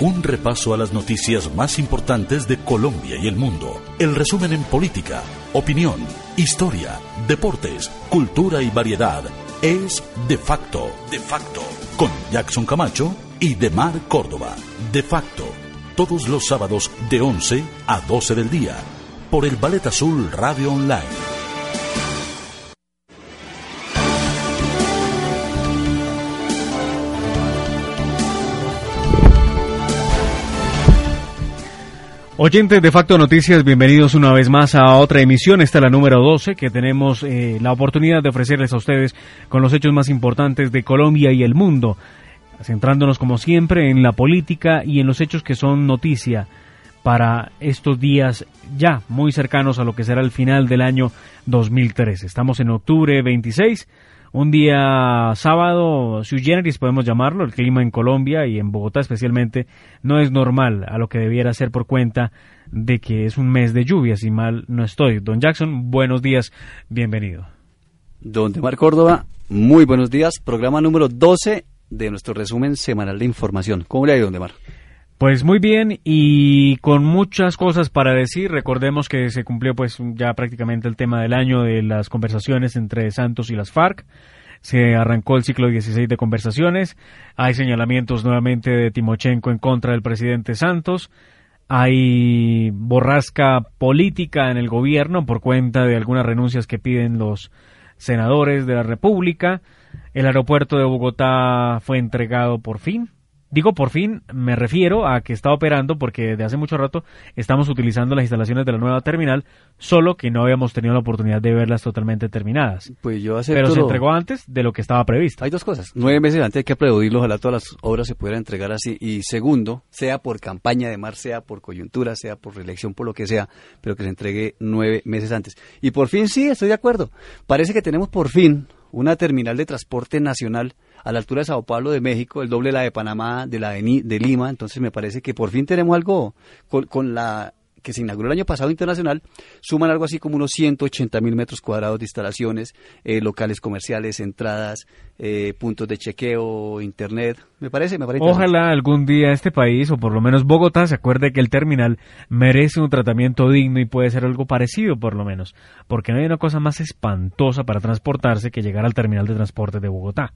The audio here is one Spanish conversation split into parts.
Un repaso a las noticias más importantes de Colombia y el mundo. El resumen en política, opinión, historia, deportes, cultura y variedad es De facto. De facto. Con Jackson Camacho y Demar Córdoba. De facto. Todos los sábados de 11 a 12 del día. Por el Ballet Azul Radio Online. Oyentes de Facto Noticias, bienvenidos una vez más a otra emisión. Esta es la número 12 que tenemos eh, la oportunidad de ofrecerles a ustedes con los hechos más importantes de Colombia y el mundo, centrándonos como siempre en la política y en los hechos que son noticia para estos días ya muy cercanos a lo que será el final del año 2013. Estamos en octubre 26 un día sábado, sui generis podemos llamarlo, el clima en Colombia y en Bogotá especialmente no es normal a lo que debiera ser por cuenta de que es un mes de lluvia, si mal no estoy. Don Jackson, buenos días, bienvenido. Don Demar Córdoba, muy buenos días, programa número 12 de nuestro resumen semanal de información. ¿Cómo le ha ido, Don Demar? Pues muy bien y con muchas cosas para decir. Recordemos que se cumplió pues ya prácticamente el tema del año de las conversaciones entre Santos y las FARC. Se arrancó el ciclo 16 de conversaciones. Hay señalamientos nuevamente de Timochenko en contra del presidente Santos. Hay borrasca política en el gobierno por cuenta de algunas renuncias que piden los senadores de la República. El aeropuerto de Bogotá fue entregado por fin Digo por fin, me refiero a que está operando porque desde hace mucho rato estamos utilizando las instalaciones de la nueva terminal, solo que no habíamos tenido la oportunidad de verlas totalmente terminadas. Pues yo Pero se entregó antes de lo que estaba previsto. Hay dos cosas. Nueve meses antes hay que aplaudirlo, ojalá todas las obras se pudieran entregar así. Y segundo, sea por campaña de mar, sea por coyuntura, sea por reelección, por lo que sea, pero que se entregue nueve meses antes. Y por fin sí, estoy de acuerdo. Parece que tenemos por fin una terminal de transporte nacional a la altura de Sao Paulo de México, el doble de la de Panamá, de la de, Lima, entonces me parece que por fin tenemos algo con, la que se inauguró el año pasado internacional, suman algo así como unos 180 mil metros cuadrados de instalaciones, eh, locales comerciales, entradas, eh, puntos de chequeo, internet. Me parece, me parece. Ojalá algún día este país, o por lo menos Bogotá, se acuerde que el terminal merece un tratamiento digno y puede ser algo parecido, por lo menos, porque no hay una cosa más espantosa para transportarse que llegar al terminal de transporte de Bogotá.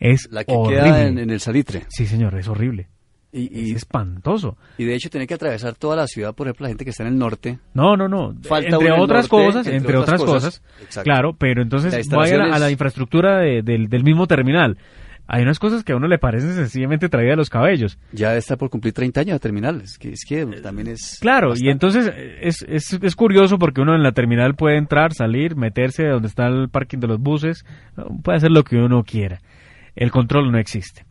Es la que queda en, el salitre. Sí, señor, es horrible. Y, es espantoso. Y de hecho tiene que atravesar toda la ciudad, por ejemplo, la gente que está en el norte. No, no, no. entre otras cosas, entre, otras, cosas, claro, pero entonces vaya a la, infraestructura del, mismo terminal. Hay unas cosas que a uno le parecen sencillamente traídas de los cabellos. Ya está por cumplir 30 años de terminal, es que, es que también es... Claro, y entonces es, es, es, curioso porque uno en la terminal puede entrar, salir, meterse donde está el parking de los buses, puede hacer lo que uno quiera el control no existe.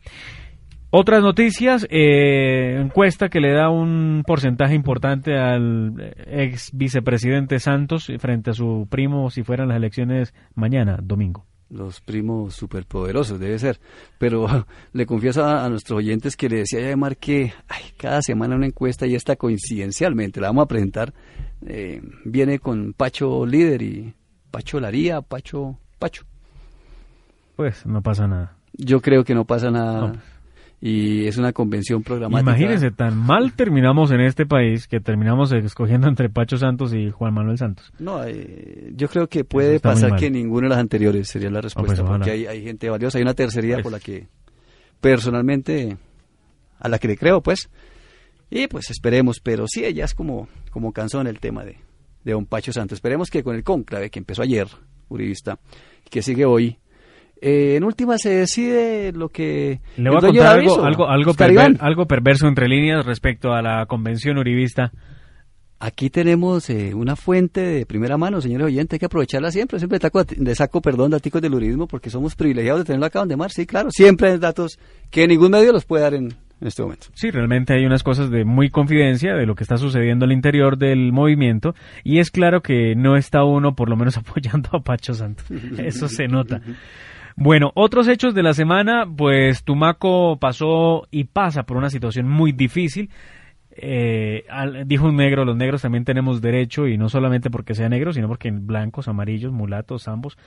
Otras noticias, eh, encuesta que le da un porcentaje importante al ex vicepresidente Santos frente a su primo si fueran las elecciones mañana, domingo. Los primos superpoderosos, debe ser. Pero le confieso a, nuestros oyentes que le decía a llamar que cada semana una encuesta y esta coincidencialmente la vamos a presentar. Eh, viene con Pacho líder y Pacho Laría, Pacho, Pacho. Pues no pasa nada. Yo creo que no pasa nada. Y es una convención programática. Imagínense, tan mal terminamos en este país que terminamos escogiendo entre Pacho Santos y Juan Manuel Santos. No, eh, yo creo que puede pasar que ninguno de las anteriores sería la pues, respuesta, porque hay, hay, gente valiosa. Hay una tercería por la que personalmente, a la que le creo, pues. Y pues esperemos, pero sí, ella es como, como cansó en el tema de, de don Pacho Santos. Esperemos que con el conclave que empezó ayer, Uribista, que sigue hoy, eh, en última se decide lo que... Le voy a contar algo, algo, algo, perverso entre líneas respecto a la convención uribista. Aquí tenemos eh, una fuente de primera mano, señores oyentes, hay que aprovecharla siempre. Siempre de saco, perdón, datos del uribismo, porque somos privilegiados de tenerlo acá donde mar. Sí, claro, siempre hay datos que ningún medio los puede dar en, en este momento. Sí, realmente hay unas cosas de muy confidencia de lo que está sucediendo al interior del movimiento y es claro que no está uno por lo menos apoyando a Pacho Santos. Eso se nota. Bueno, otros hechos de la semana, pues Tumaco pasó y pasa por una situación muy difícil. Eh, dijo un negro, los negros también tenemos derecho, y no solamente porque sea negro, sino porque blancos, amarillos, mulatos, ambos,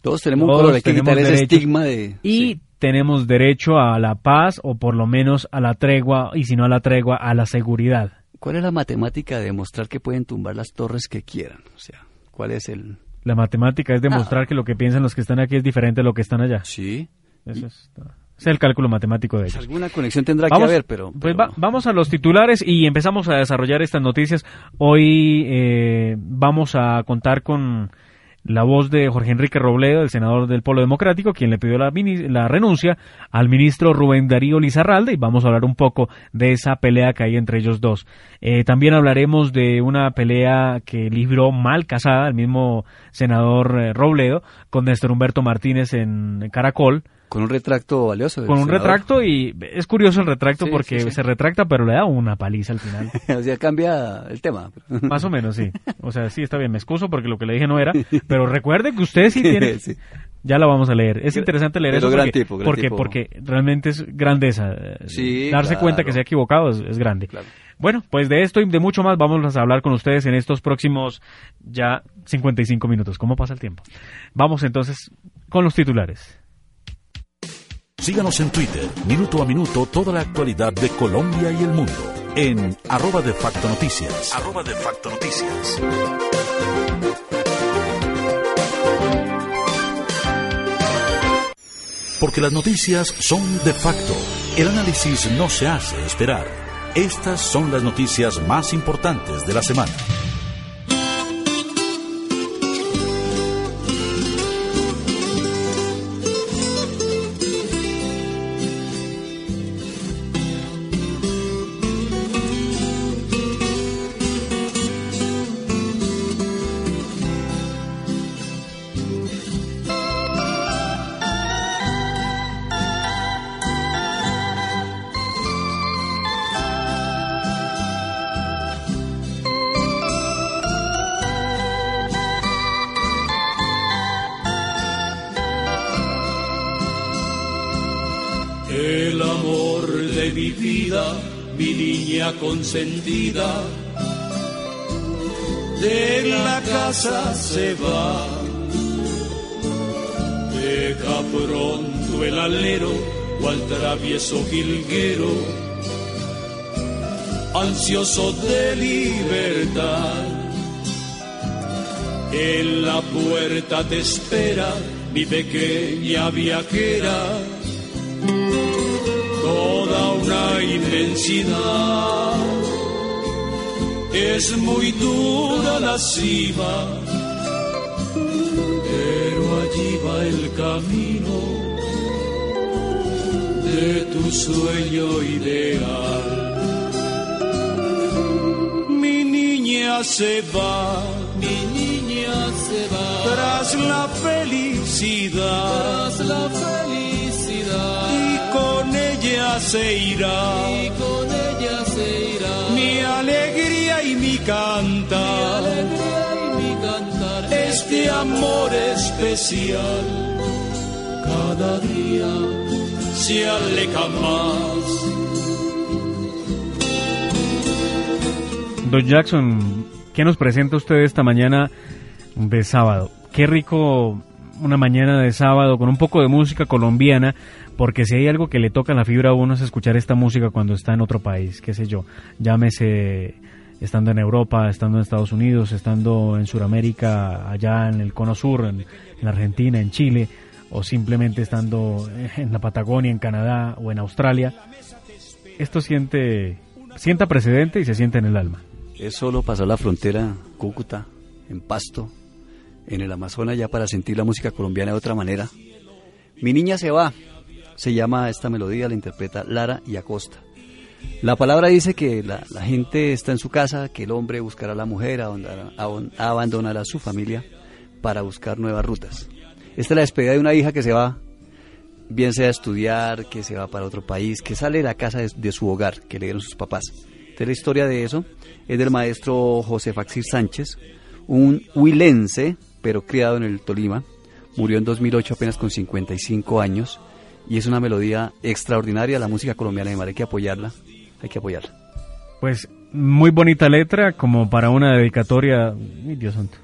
Todos tenemos un color, hay que quitar ese estigma de... Y tenemos derecho a la paz o por lo menos a la tregua y si no a la tregua, a la seguridad. ¿Cuál es la matemática de demostrar que pueden tumbar las torres que quieran? O sea, ¿cuál es el...? La matemática es demostrar ah. que lo que piensan los que están aquí es diferente a lo que están allá. Sí. Eso es, es el cálculo matemático de ellos. Alguna conexión tendrá que haber, pero... Pues vamos a los titulares y empezamos a desarrollar estas noticias. Hoy eh, vamos a contar con la voz de Jorge Enrique Robledo, el senador del Polo Democrático, quien le pidió la, renuncia al ministro Rubén Darío Lizarralde, y vamos a hablar un poco de esa pelea que hay entre ellos dos. Eh, también hablaremos de una pelea que libró mal casada el mismo senador eh, Robledo con Néstor Humberto Martínez en Caracol, con un retracto valioso. Con un retracto y es curioso el retracto porque se retracta pero le da una paliza al final. o sea, cambia el tema. Más o menos, sí. O sea, sí, está bien, me excuso porque lo que le dije no era, pero recuerde que usted sí tiene... Ya la vamos a leer. Es interesante leer eso gran porque, tipo, porque, porque, realmente es grandeza. Darse cuenta que se ha equivocado es, grande. Bueno, pues de esto y de mucho más vamos a hablar con ustedes en estos próximos ya 55 minutos. ¿Cómo pasa el tiempo? Vamos entonces con los titulares. Síganos en Twitter, minuto a minuto, toda la actualidad de Colombia y el mundo en arroba de facto noticias. Arroba de facto noticias. Porque las noticias son de facto. El análisis no se hace esperar. Estas son las noticias más importantes de la semana. Travieso jilguero, ansioso de libertad. En la puerta te espera mi pequeña viajera, toda una inmensidad es muy dura la cima, pero allí va el camino de tu sueño ideal. Mi niña se va, mi niña se va. Tras la felicidad, tras la felicidad. Y con ella se irá, y con ella se irá. Mi alegría y mi cantar, este amor especial, cada día Don Jackson, ¿qué nos presenta usted esta mañana de sábado? Qué rico una mañana de sábado con un poco de música colombiana, porque si hay algo que le toca la fibra a uno es escuchar esta música cuando está en otro país, qué sé yo, llámese estando en Europa, estando en Estados Unidos, estando en Sudamérica, allá en el Cono Sur, en, en Argentina, en Chile, o simplemente estando en la Patagonia, en Canadá o en Australia. Esto siente, sienta precedente y se siente en el alma. Es solo pasar la frontera Cúcuta, en Pasto, en el Amazonas ya para sentir la música colombiana de otra manera. Mi niña se va, se llama esta melodía, la interpreta Lara y Acosta. La palabra dice que la, gente está en su casa, que el hombre buscará a la mujer, abandonará a su familia para buscar nuevas rutas. Esta es la despedida de una hija que se va, bien sea a estudiar, que se va para otro país, que sale de la casa de, su hogar, que le dieron sus papás. Entonces la historia de eso es del maestro José Faxir Sánchez, un huilense pero criado en el Tolima. Murió en 2008 apenas con 55 años y es una melodía extraordinaria. La música colombiana de hay que apoyarla, hay que apoyarla. Pues muy bonita letra como para una dedicatoria, Dios santo,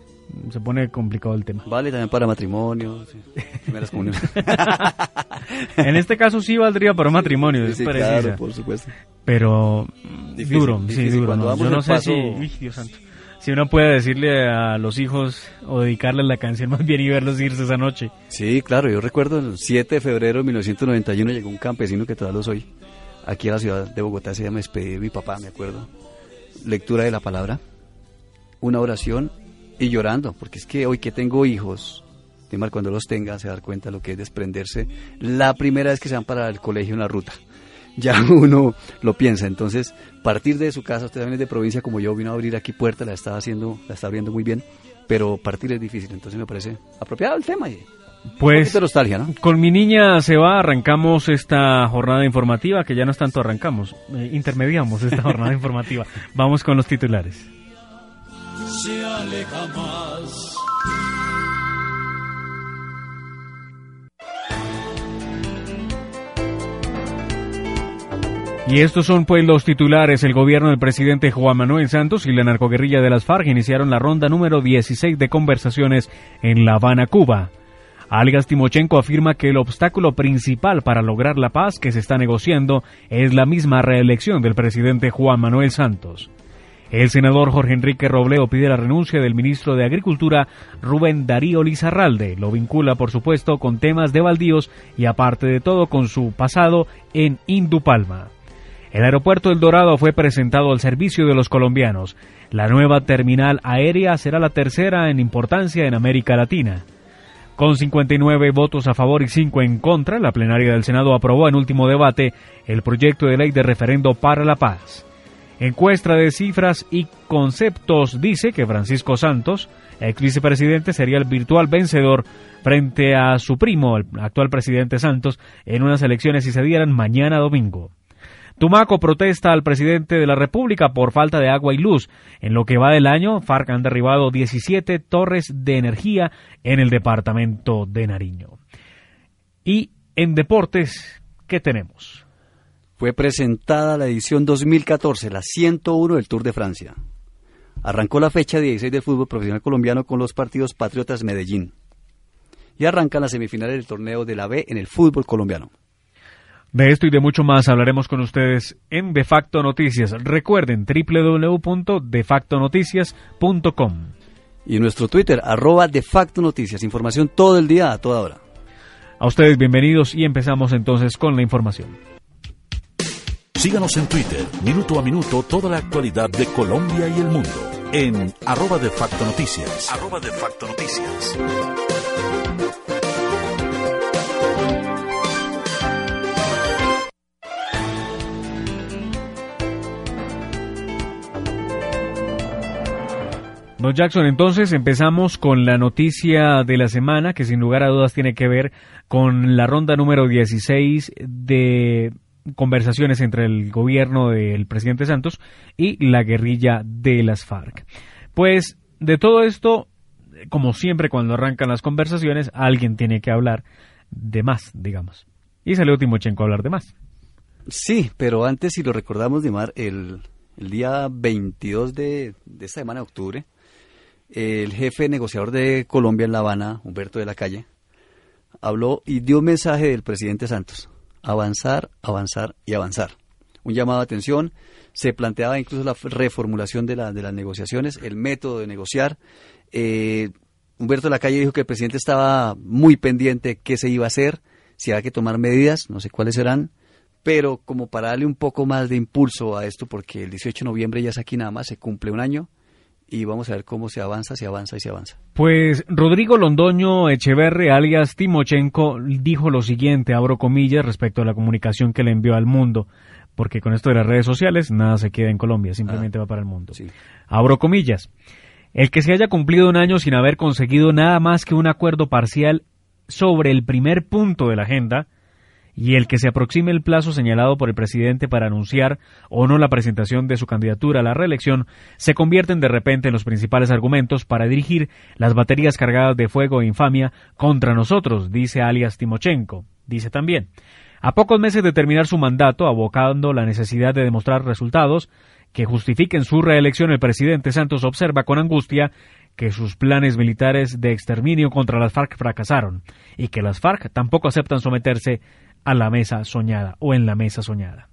se pone complicado el tema. Vale también para matrimonio, sí, primeras comuniones. en este caso sí valdría para matrimonio, es Sí, precisa. claro, por supuesto. Pero mm, Difícil, duro, sí, difícil. duro. Cuando ¿no? Yo no sé paso- si, uy, Dios santo, si uno puede decirle a los hijos o dedicarles la canción más bien y verlos irse esa noche. Sí, claro, yo recuerdo el 7 de febrero de 1991 llegó un campesino que todavía lo soy, aquí a la ciudad de Bogotá, se llama despedir mi papá, me acuerdo. Lectura de la palabra, una oración y llorando, porque es que hoy que tengo hijos, Neymar, cuando los tenga se dar cuenta de lo que es desprenderse la primera vez que se van para el colegio en la ruta. Ya uno lo piensa, entonces partir de su casa, usted también es de provincia como yo, vino a abrir aquí puerta, la estaba haciendo, la está abriendo muy bien, pero partir es difícil, entonces me parece apropiado el tema y Pues nostalgia, ¿no? con mi niña se va, arrancamos esta jornada informativa, que ya no es tanto arrancamos, eh, intermediamos esta jornada informativa. Vamos con los titulares. Se. Y estos son pues los titulares. El gobierno del presidente Juan Manuel Santos y la narcoguerrilla de las FARC iniciaron la ronda número 16 de conversaciones en La Habana, Cuba. Algas Timochenko afirma que el obstáculo principal para lograr la paz que se está negociando es la misma reelección del presidente Juan Manuel Santos. El senador Jorge Enrique Robledo pide la renuncia del ministro de Agricultura Rubén Darío Lizarralde. Lo vincula, por supuesto, con temas de baldíos y, aparte de todo, con su pasado en Indupalma. El aeropuerto El Dorado fue presentado al servicio de los colombianos. La nueva terminal aérea será la tercera en importancia en América Latina. Con 59 votos a favor y 5 en contra, la plenaria del Senado aprobó en último debate el proyecto de ley de referendo para la paz. Encuesta de cifras y conceptos dice que Francisco Santos, ex vicepresidente, sería el virtual vencedor frente a su primo, el actual presidente Santos, en unas elecciones si se dieran mañana domingo. Tumaco protesta al presidente de la República por falta de agua y luz. En lo que va del año, FARC han derribado 17 torres de energía en el departamento de Nariño. Y en deportes, ¿qué tenemos? Fue presentada la edición 2014, la 101 del Tour de Francia. Arrancó la fecha 16 del fútbol profesional colombiano con los partidos Patriotas Medellín. Y arrancan las semifinales del torneo de la B en el fútbol colombiano. De esto y de mucho más hablaremos con ustedes en De Facto Noticias. Recuerden www.defactonoticias.com. Y nuestro Twitter, arroba de facto noticias, información todo el día, a toda hora. A ustedes bienvenidos y empezamos entonces con la información. Síganos en Twitter, minuto a minuto, toda la actualidad de Colombia y el mundo en arroba de facto noticias. Arroba de facto noticias. Don Jackson, entonces empezamos con la noticia de la semana que sin lugar a dudas tiene que ver con la ronda número 16 de conversaciones entre el gobierno del presidente Santos y la guerrilla de las FARC. Pues de todo esto, como siempre cuando arrancan las conversaciones, alguien tiene que hablar de más, digamos. Y salió Timochenko a hablar de más. Sí, pero antes, si lo recordamos, Dimar, el, el día 22 de, de esta semana de octubre, el jefe negociador de Colombia en La Habana, Humberto de la Calle, habló y dio un mensaje del presidente Santos. Avanzar, avanzar y avanzar. Un llamado de atención. Se planteaba incluso la reformulación de, la, de las negociaciones, el método de negociar. Eh, Humberto de la Calle dijo que el presidente estaba muy pendiente de qué se iba a hacer, si había que tomar medidas, no sé cuáles serán, pero como para darle un poco más de impulso a esto, porque el 18 de noviembre ya es aquí nada más, se cumple un año y vamos a ver cómo se avanza, se avanza y se avanza. Pues Rodrigo Londoño Echeverre, alias Timochenko, dijo lo siguiente, abro comillas, respecto a la comunicación que le envió al mundo, porque con esto de las redes sociales nada se queda en Colombia, simplemente Ah, va para el mundo. sí. Abro comillas. El que se haya cumplido un año sin haber conseguido nada más que un acuerdo parcial sobre el primer punto de la agenda, y el que se aproxime el plazo señalado por el presidente para anunciar o no la presentación de su candidatura a la reelección, se convierten de repente en los principales argumentos para dirigir las baterías cargadas de fuego e infamia contra nosotros, dice alias Timochenko. Dice también, a pocos meses de terminar su mandato, abocando la necesidad de demostrar resultados que justifiquen su reelección, el presidente Santos observa con angustia que sus planes militares de exterminio contra las FARC fracasaron y que las FARC tampoco aceptan someterse a la mesa soñada o en la mesa soñada.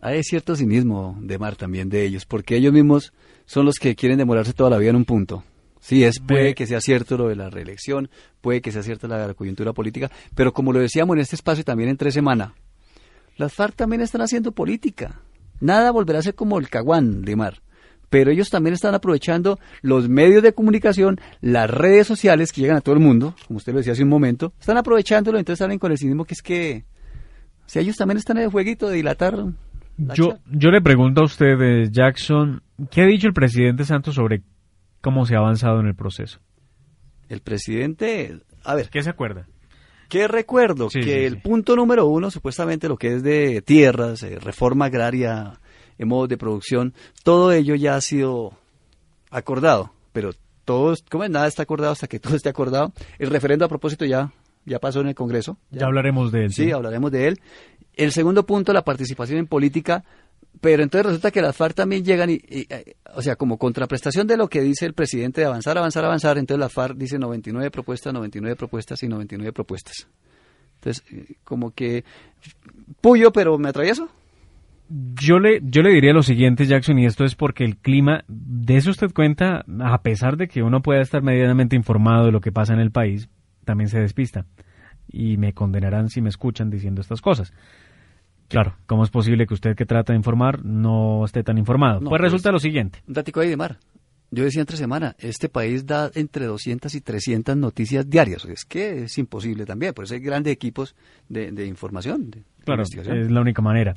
Hay cierto cinismo de Mar también de ellos, porque ellos mismos son los que quieren demorarse toda la vida en un punto. Sí, es, puede que sea cierto lo de la reelección, puede que sea cierta la, coyuntura política, pero como lo decíamos en este espacio también entre semana, las FARC también están haciendo política. Nada volverá a ser como el caguán de Mar pero ellos también están aprovechando los medios de comunicación, las redes sociales que llegan a todo el mundo, como usted lo decía hace un momento, están aprovechándolo, entonces salen con el cinismo que es que, si ellos también están en el jueguito de dilatar. Yo, yo le pregunto a usted, eh, Jackson, ¿qué ha dicho el presidente Santos sobre cómo se ha avanzado en el proceso? El presidente, a ver. ¿Qué se acuerda? ¿Qué recuerdo? que el punto número uno, supuestamente lo que es de tierras, eh, reforma agraria, en modos de producción, todo ello ya ha sido acordado, pero todo, como nada está acordado hasta que todo esté acordado. El referendo a propósito ya, ya pasó en el Congreso. Ya, hablaremos de él. Sí, hablaremos de él. El segundo punto, la participación en política, pero entonces resulta que las FARC también llegan y, o sea, como contraprestación de lo que dice el presidente de avanzar, avanzar, avanzar, entonces la FARC dice 99 propuestas, 99 propuestas y 99 propuestas. Entonces, eh, como que puyo, pero me atravieso. Yo le, yo le diría lo siguiente, Jackson, y esto es porque el clima, de eso usted cuenta, a pesar de que uno pueda estar medianamente informado de lo que pasa en el país, también se despista. Y me condenarán si me escuchan diciendo estas cosas. Claro, ¿cómo es posible que usted que trata de informar no esté tan informado? pues, pues resulta lo siguiente. Un datico ahí de mar. Yo decía entre semana, este país da entre 200 y 300 noticias diarias. Es que es imposible también, por eso hay grandes equipos de, de información. De claro, es la única manera.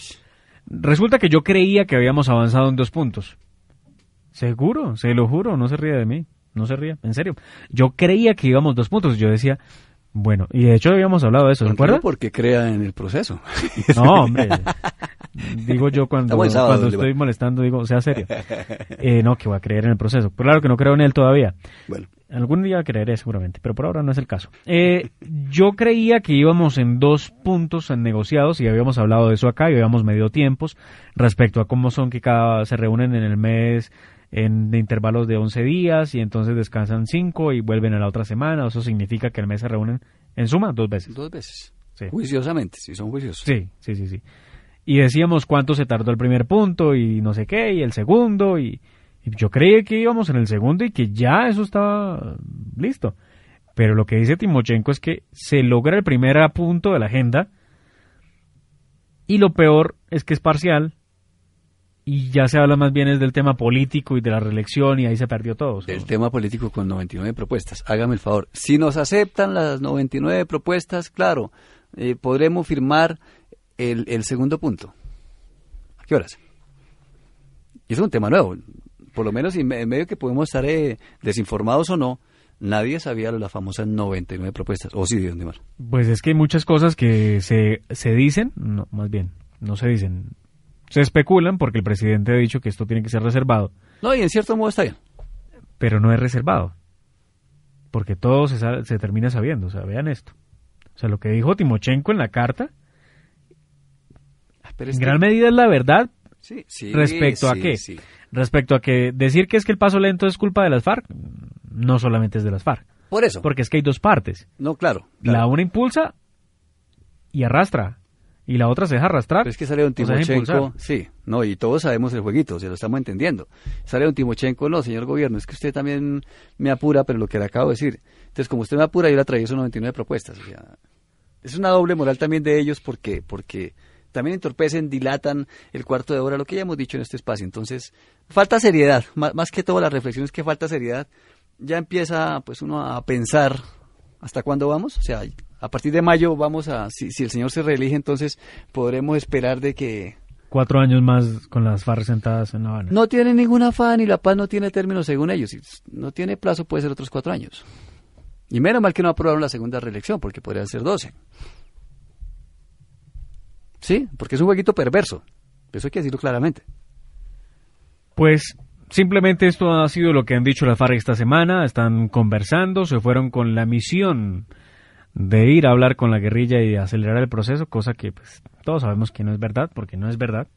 Resulta que yo creía que habíamos avanzado en dos puntos. Seguro, se lo juro, no se ría de mí, no se ría, en serio. Yo creía que íbamos dos puntos, yo decía, bueno, y de hecho habíamos hablado de eso, ¿se acuerda? Porque crea en el proceso. No, hombre. digo yo cuando, cuando estoy molestando, digo, sea serio. Eh, no, que voy a creer en el proceso. Claro que no creo en él todavía. Bueno. Algún día creeré seguramente, pero por ahora no es el caso. Eh, yo creía que íbamos en dos puntos en negociados y habíamos hablado de eso acá y habíamos medido tiempos respecto a cómo son que cada se reúnen en el mes en intervalos de 11 días y entonces descansan 5 y vuelven a la otra semana. Eso significa que el mes se reúnen en suma dos veces. Dos veces. Juiciosamente, si son juiciosos. Sí, sí, sí, sí. Y decíamos cuánto se tardó el primer punto y no sé qué, y el segundo, y, yo creí que íbamos en el segundo y que ya eso estaba listo. Pero lo que dice Timochenko es que se logra el primer punto de la agenda y lo peor es que es parcial y ya se habla más bien es del tema político y de la reelección y ahí se perdió todo. El tema político con 99 propuestas. Hágame el favor. Si nos aceptan las 99 propuestas, claro, eh, podremos firmar el, el segundo punto. ¿A qué horas? Y es un tema nuevo por lo menos en medio que podemos estar eh, desinformados o no, nadie sabía las famosas 99 propuestas. ¿O sí, Dios mío? Pues es que hay muchas cosas que se, se dicen, no, más bien, no se dicen, se especulan porque el presidente ha dicho que esto tiene que ser reservado. No, y en cierto modo está bien. Pero no es reservado, porque todo se, se termina sabiendo, o sea, vean esto. O sea, lo que dijo Timochenko en la carta, ah, en gran medida es la verdad sí, sí, respecto a qué respecto a que decir que es que el paso lento es culpa de las FARC, no solamente es de las FARC. Por eso. Porque es que hay dos partes. No, claro. La una impulsa y arrastra. Y la otra se deja arrastrar. es que sale un Timochenko, sí, no, y todos sabemos el jueguito, se lo estamos entendiendo. Sale un Timochenko, no, señor gobierno, es que usted también me apura, pero lo que le acabo de decir. Entonces, como usted me apura, yo le atravieso 99 propuestas. O sea, es una doble moral también de ellos porque, porque también entorpecen, dilatan el cuarto de hora, lo que ya hemos dicho en este espacio. Entonces, falta seriedad, más, que todo la reflexión es que falta seriedad. Ya empieza pues uno a pensar hasta cuándo vamos, o sea, a partir de mayo vamos a, si, el señor se reelige, entonces podremos esperar de que... Cuatro años más con las FARC sentadas en La Habana. No tiene ningún afán y la paz no tiene término según ellos. Si no tiene plazo, puede ser otros cuatro años. Y menos mal que no aprobaron la segunda reelección, porque podrían ser doce. Sí, porque es un jueguito perverso. Eso hay que decirlo claramente. Pues simplemente esto ha sido lo que han dicho las FARC esta semana. Están conversando, se fueron con la misión de ir a hablar con la guerrilla y acelerar el proceso, cosa que pues, todos sabemos que no es verdad, porque no es verdad.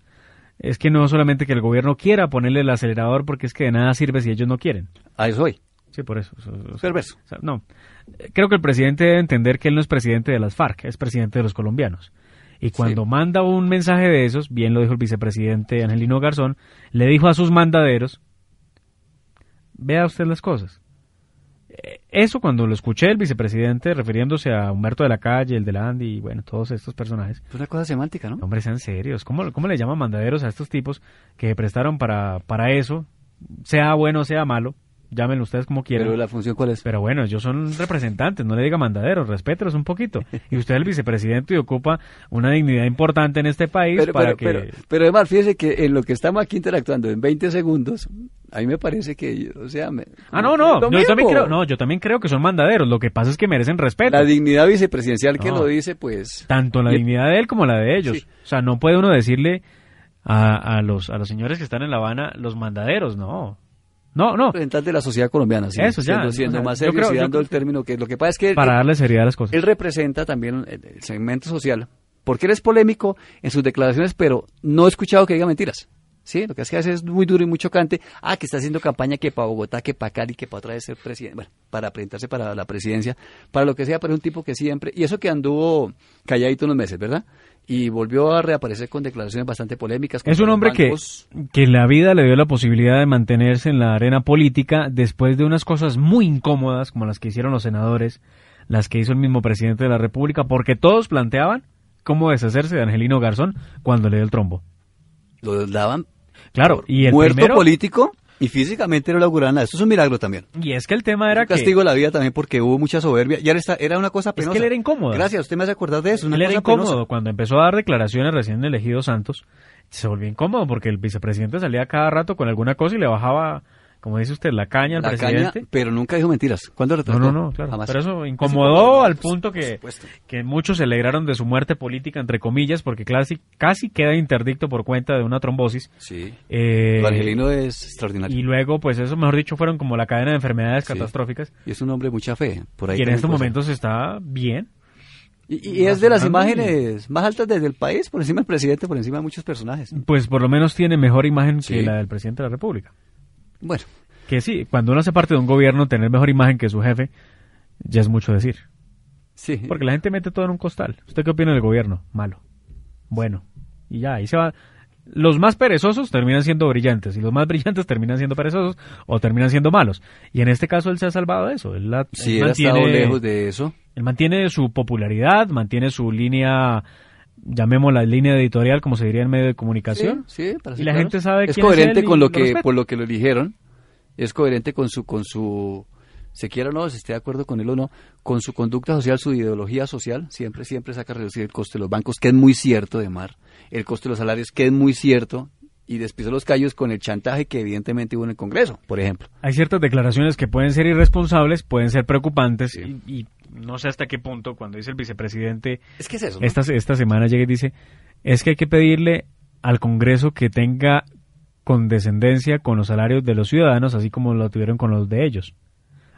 Es que no solamente que el gobierno quiera ponerle el acelerador, porque es que de nada sirve si ellos no quieren. A eso hoy. Sí, por eso. Perverso. o sea, no. Creo que el presidente debe entender que él no es presidente de las FARC, es presidente de los colombianos. Y cuando Sí. manda un mensaje de esos, bien lo dijo el vicepresidente Angelino Garzón, le dijo a sus mandaderos, vea usted las cosas. Eh, Eso cuando lo escuché el vicepresidente refiriéndose a Humberto de la Calle, el de la Andy y bueno, todos estos personajes, Es una cosa semántica, ¿no? Hombre, sean serios. ¿Cómo, cómo le llaman mandaderos a estos tipos que se prestaron para, para eso? Sea bueno o sea malo, llámenlo ustedes como quieran. Pero Pero, la función, ¿cuál es? bueno, ellos son representantes, no le diga mandaderos, respételos un poquito. Y usted es el vicepresidente y ocupa una dignidad importante en este país Pero, para pero, que... pero, pero además, fíjese que en lo que estamos aquí interactuando en 20 segundos, a mí me parece que, o sea, me- Ah, no, no, yo también creo, no, yo también creo que son mandaderos. Lo que pasa es que merecen respeto. La dignidad vicepresidencial que No. lo dice, pues... Tanto la Y- dignidad de él como la de ellos. Sí. O sea, no puede uno decirle a, a los, a los señores que están en La Habana los mandaderos, no. No, no. representante de la sociedad colombiana, sí, Eso, ya, siendo, siendo o sea, más serios creo- y dando el término que lo que pasa es que él, Para darle seriedad a las cosas. él representa también el, el segmento social, porque él es polémico en sus declaraciones, pero no he escuchado que diga mentiras. Sí, lo que hace es muy duro y muy chocante. Ah, que está haciendo campaña que para Bogotá, que para Cali, que para otra vez ser presidente. Bueno, para presentarse para la presidencia, para lo que sea, pero es un tipo que siempre. Y eso que anduvo calladito unos meses, ¿verdad? Y volvió a reaparecer con declaraciones bastante polémicas. Es un hombre que, que la vida le dio la posibilidad de mantenerse en la arena política después de unas cosas muy incómodas como las que hicieron los senadores, las que hizo el mismo presidente de la República, porque todos planteaban cómo deshacerse de Angelino Garzón cuando le dio el trombo. Lo daban Claro, y el muerto primero, político y físicamente no le auguraban nada. Esto es un milagro también. y es que el tema era un que castigo la vida también porque hubo mucha soberbia. Ya está, era una cosa Es penosa. que él era incómodo. Gracias, usted me hace acordar de eso. Una él era incómodo penosa. cuando empezó a dar declaraciones recién elegido Santos, se volvió incómodo porque el vicepresidente salía cada rato con alguna cosa y le bajaba, como dice usted, la caña al La presidente. caña, pero nunca dijo mentiras. ¿Cuándo No, retrató? no, no, claro. Jamás. Pero eso incomodó al punto que, que muchos se alegraron de su muerte política, entre comillas, porque casi, casi queda interdicto por cuenta de una trombosis. Sí. Eh, Lo Angelino es extraordinario. y Y, luego, pues eso, mejor dicho, fueron como la cadena de enfermedades Sí. catastróficas. es un hombre de mucha fe. Por ahí Y en estos momentos está bien. Y, y es de las y- imágenes más altas desde el país, por encima del presidente, por encima de muchos personajes. Pues por lo menos tiene mejor imagen que la del presidente de la República. Bueno, Que sí, cuando uno hace parte de un gobierno, tener mejor imagen que su jefe ya es mucho decir. sí. Porque la gente mete todo en un costal. ¿Usted qué opina del gobierno? Malo. Bueno. Y ya, ahí se va. Los más perezosos terminan siendo brillantes y los más brillantes terminan siendo perezosos o terminan siendo malos. Y en este caso él se ha salvado de eso. Él, la- Sí, él ha estado lejos de eso. él mantiene su popularidad, mantiene su línea, llamémosla línea editorial, como se diría en medio de comunicación. Sí, sí, para Y ser la claros. gente sabe es quién es coherente él con lo lo que respeta. por lo que lo eligieron. Es coherente con su con su se quiera o no, si esté de acuerdo con él o no, con su conducta social, su ideología social, siempre siempre saca a reducir el coste de los bancos, que es muy cierto de Mar, el coste de los salarios, que es muy cierto, y despidió los callos con el chantaje que evidentemente hubo en el Congreso, por ejemplo. Hay ciertas declaraciones que pueden ser irresponsables, pueden ser preocupantes Sí. y, y no sé hasta qué punto cuando dice el vicepresidente Es que es eso. ¿no? esta, esta semana llega y dice es que hay que pedirle al Congreso que tenga condescendencia con los salarios de los ciudadanos así como lo tuvieron con los de ellos.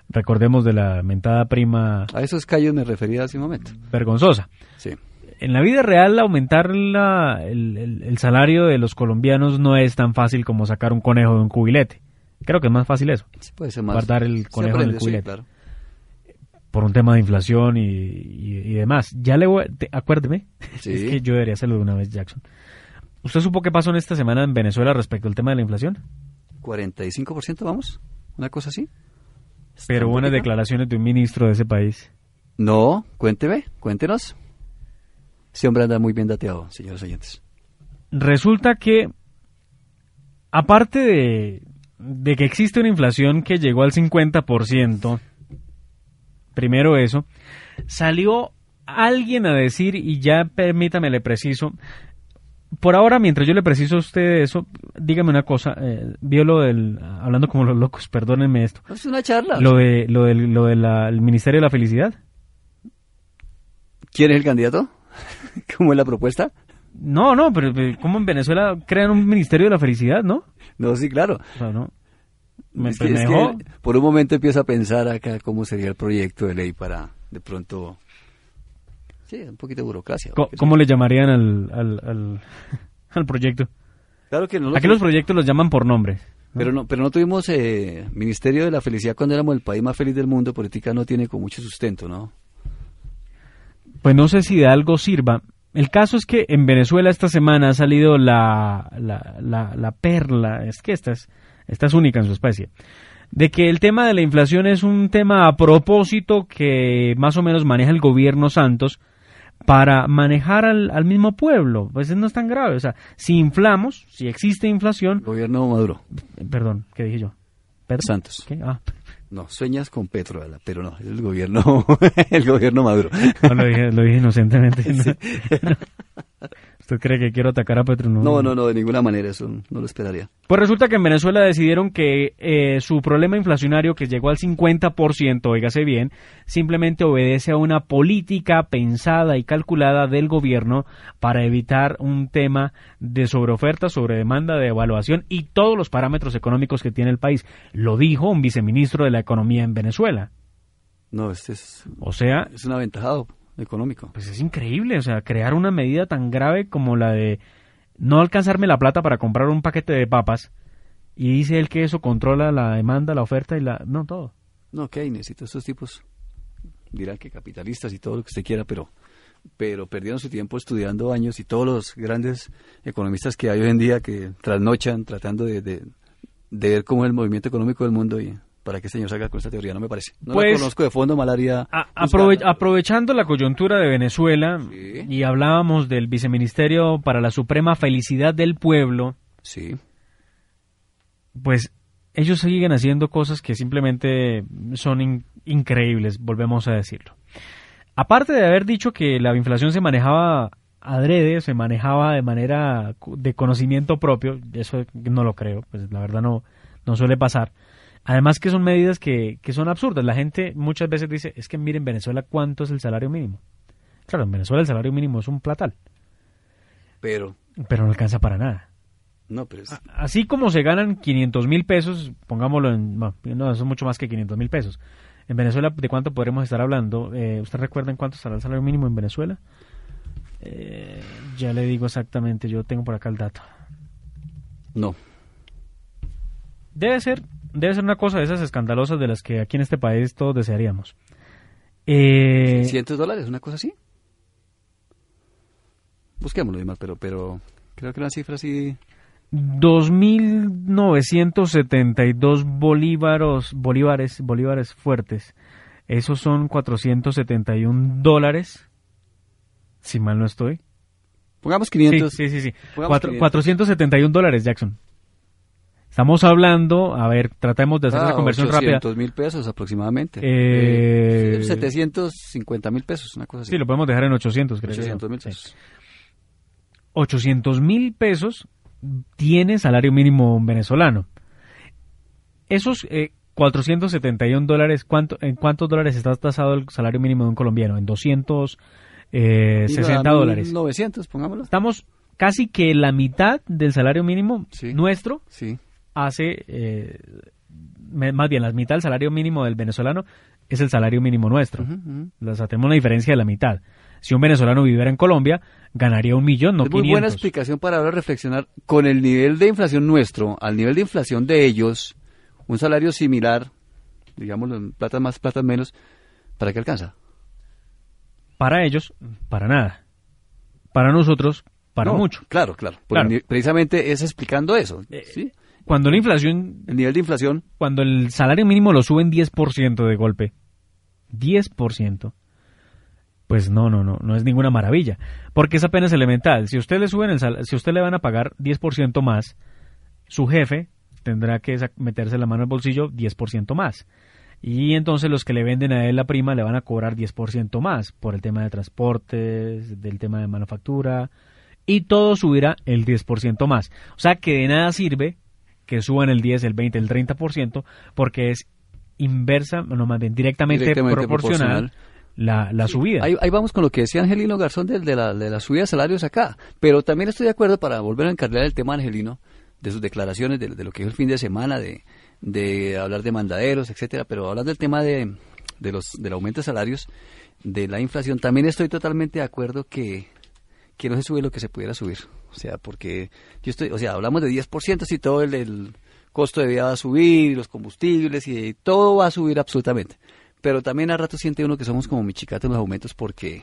Recordemos de la mentada prima A esos callos me refería hace un momento. vergonzosa. Sí. En la vida real aumentar la- el, el- el salario de los colombiaos no es tan fácil como sacar un conejo de un cubilete. Creo que es más fácil eso. Sí, puede ser más. Guardar el conejo aprende, sí, cubilete. claro. Por un tema de inflación y, y- y demás. Ya le voy, te- acuérdeme, Sí. es que yo debería hacerlo de una vez, Jackson. ¿Usted supo qué pasó en esta semana en Venezuela respecto al tema de la inflación? 45% vamos, una cosa así. Pero Está declaraciones de un ministro de ese país. No, cuénteme, cuéntenos. Ese hombre anda muy bien dateado, señores oyentes. Resulta que, aparte de, de que existe una inflación que llegó al 50%, primero eso, salió alguien a decir, y ya permítame le preciso, por ahora, mientras yo le preciso a usted eso, dígame una cosa, eh, vio lo del, hablando como los locos, perdónenme esto, Es una charla. lo de lo del lo del el Ministerio de la Felicidad. ¿Quién es el candidato? ¿Cómo es la propuesta? No, no, pero pero ¿cómo en Venezuela crean un Ministerio de la Felicidad, no? No, sí, claro. O sea, no. Me, Es que- me es que dejó- por un momento empiezo a pensar acá cómo sería el proyecto de ley para de pronto... Sí, un poquito de burocracia. ¿Cómo le llamarían al, al, al, al proyecto? Claro que no lo Aquí los proyectos los llaman por nombres. Pero no, pero no tuvimos eh, Ministerio de la Felicidad cuando éramos el país más feliz del mundo. Política no tiene con mucho sustento, ¿no? Pues no sé si de algo sirva. El caso es que en Venezuela esta semana ha salido la, la, la, la perla, es que esta es, esta es única en su especie, de que el tema de la inflación es un tema a propósito que más o menos maneja el gobierno Santos para manejar al, al mismo pueblo. Pues no es tan grave. O sea, si inflamos, si existe inflación... Gobierno Maduro. Perdón, ¿qué dije yo? ¿Perdón? Santos. ¿Qué? Ah, No, sueñas con Petro, pero no, el gobierno, el gobierno Maduro. no, lo, dije, lo dije inocentemente. ¿no? ¿Usted cree que quiero atacar a Petro? No, no, no, de ninguna manera, eso no lo esperaría. Pues resulta que en Venezuela decidieron que eh, su problema inflacionario, que llegó al 50%, oígase bien, simplemente obedece a una política pensada y calculada del gobierno para evitar un tema de sobreoferta, sobredemanda, de evaluación y todos los parámetros económicos que tiene el país. Lo dijo un viceministro de la Economía en Venezuela. No, este es, O sea, es un aventajado económico. pues es increíble, o sea, crear una medida tan grave como la de no alcanzarme la plata para comprar un paquete de papas y dice él que eso controla la demanda, la oferta y la... No, todo. No, Keynesito, estos tipos dirán que capitalistas y todo lo que usted quiera, pero pero perdieron su tiempo estudiando años y todos los grandes economistas que hay hoy en día que trasnochan tratando de, de, de ver cómo es el movimiento económico del mundo y para que este señor salga con esta teoría, no me parece. No Pues- la conozco de fondo, malaria. A- aprove- aprovechando la coyuntura de Venezuela Sí. y hablábamos del Viceministerio para la Suprema Felicidad del Pueblo, Sí, pues ellos siguen haciendo cosas que simplemente son in- increíbles, volvemos a decirlo. Aparte de haber dicho que la inflación se manejaba adrede, se manejaba de manera de conocimiento propio, eso no lo creo, pues la verdad no, no suele pasar. Además que son medidas que, que son absurdas. La gente muchas veces dice, es que miren Venezuela cuánto es el salario mínimo. Claro, en Venezuela el salario mínimo es un platal, pero pero no alcanza para nada. no, pero es, Así como se ganan 500 mil pesos, pongámoslo en... No, no, eso es mucho más que 500 mil pesos. En Venezuela, ¿de cuánto podremos estar hablando? Eh, ¿Usted recuerda en cuánto estará el salario mínimo en Venezuela? Eh, ya le digo exactamente, yo tengo por acá el dato. no. Debe ser, debe ser una cosa de esas escandalosas de las que aquí en este país todos desearíamos. Eh, 600 dólares, una cosa así. Busquémoslo, Dimar, pero, pero creo que una cifra así. 2.972 bolívaros, bolívares, bolívares fuertes. Esos son 471 dólares. Si mal no estoy. Pongamos Sí, 500. sí, sí. sí. Cuatro- 500. 471 dólares, Jackson. Estamos hablando, a ver, tratemos de hacer Ah, esa conversión rápida. 800 mil pesos aproximadamente. Eh, Eh, 750 mil pesos, una cosa así. Sí, lo podemos dejar en 800, creo. 800 mil Sí. pesos. 800 mil pesos tiene salario mínimo venezolano. Esos eh, 471 dólares, ¿cuánto, ¿en cuántos dólares está tasado el salario mínimo de un colombiano? En 260 Digo, a dólares. 900, pongámoslo. Estamos casi que la mitad del salario mínimo Sí. nuestro Sí. Hace, eh, más bien la mitad del salario mínimo del venezolano es el salario mínimo nuestro. O sea, tenemos una diferencia de la mitad. Si un venezolano viviera en Colombia, ganaría un millón, no es muy buena 500. explicación para ahora reflexionar con el nivel de inflación nuestro, al nivel de inflación de ellos, un salario similar, digámoslo en plata más, plata menos, ¿para qué alcanza? Para ellos, para nada. Para nosotros, para No, mucho. Claro, claro. El precisamente es explicando eso. Eh, ¿sí? Cuando la inflación, El nivel de inflación, cuando el salario mínimo lo suben 10% de golpe, 10%, pues no, no, no, no es ninguna maravilla. Porque es apenas elemental. Si usted le suben el sal- si usted le van a pagar 10% más, su jefe tendrá que meterse la mano al bolsillo 10% más. Y entonces los que le venden a él la prima le van a cobrar 10% más por el tema de transportes, del tema de manufactura, y todo subirá el 10% más. O sea que de nada sirve que suban el 10, el 20, el 30%, porque es inversa, no más bien directamente, Directamente proporcional, la, la subida. Ahí, ahí vamos con lo que decía Angelino Garzón de, de la, de la subida de salarios acá. Pero también estoy de acuerdo para volver a encargar el tema Angelino, de sus declaraciones, de, de lo que dijo el fin de semana, de, de hablar de mandaderos, etcétera. Pero hablando del tema de, de los, del aumento de salarios, de la inflación, también estoy totalmente de acuerdo que, que no se sube lo que se pudiera subir. O sea, porque yo estoy, o sea, hablamos de 10% si todo el, el costo de vida va a subir, los combustibles y todo va a subir absolutamente. Pero también a rato siente uno que somos como michicatos en los aumentos porque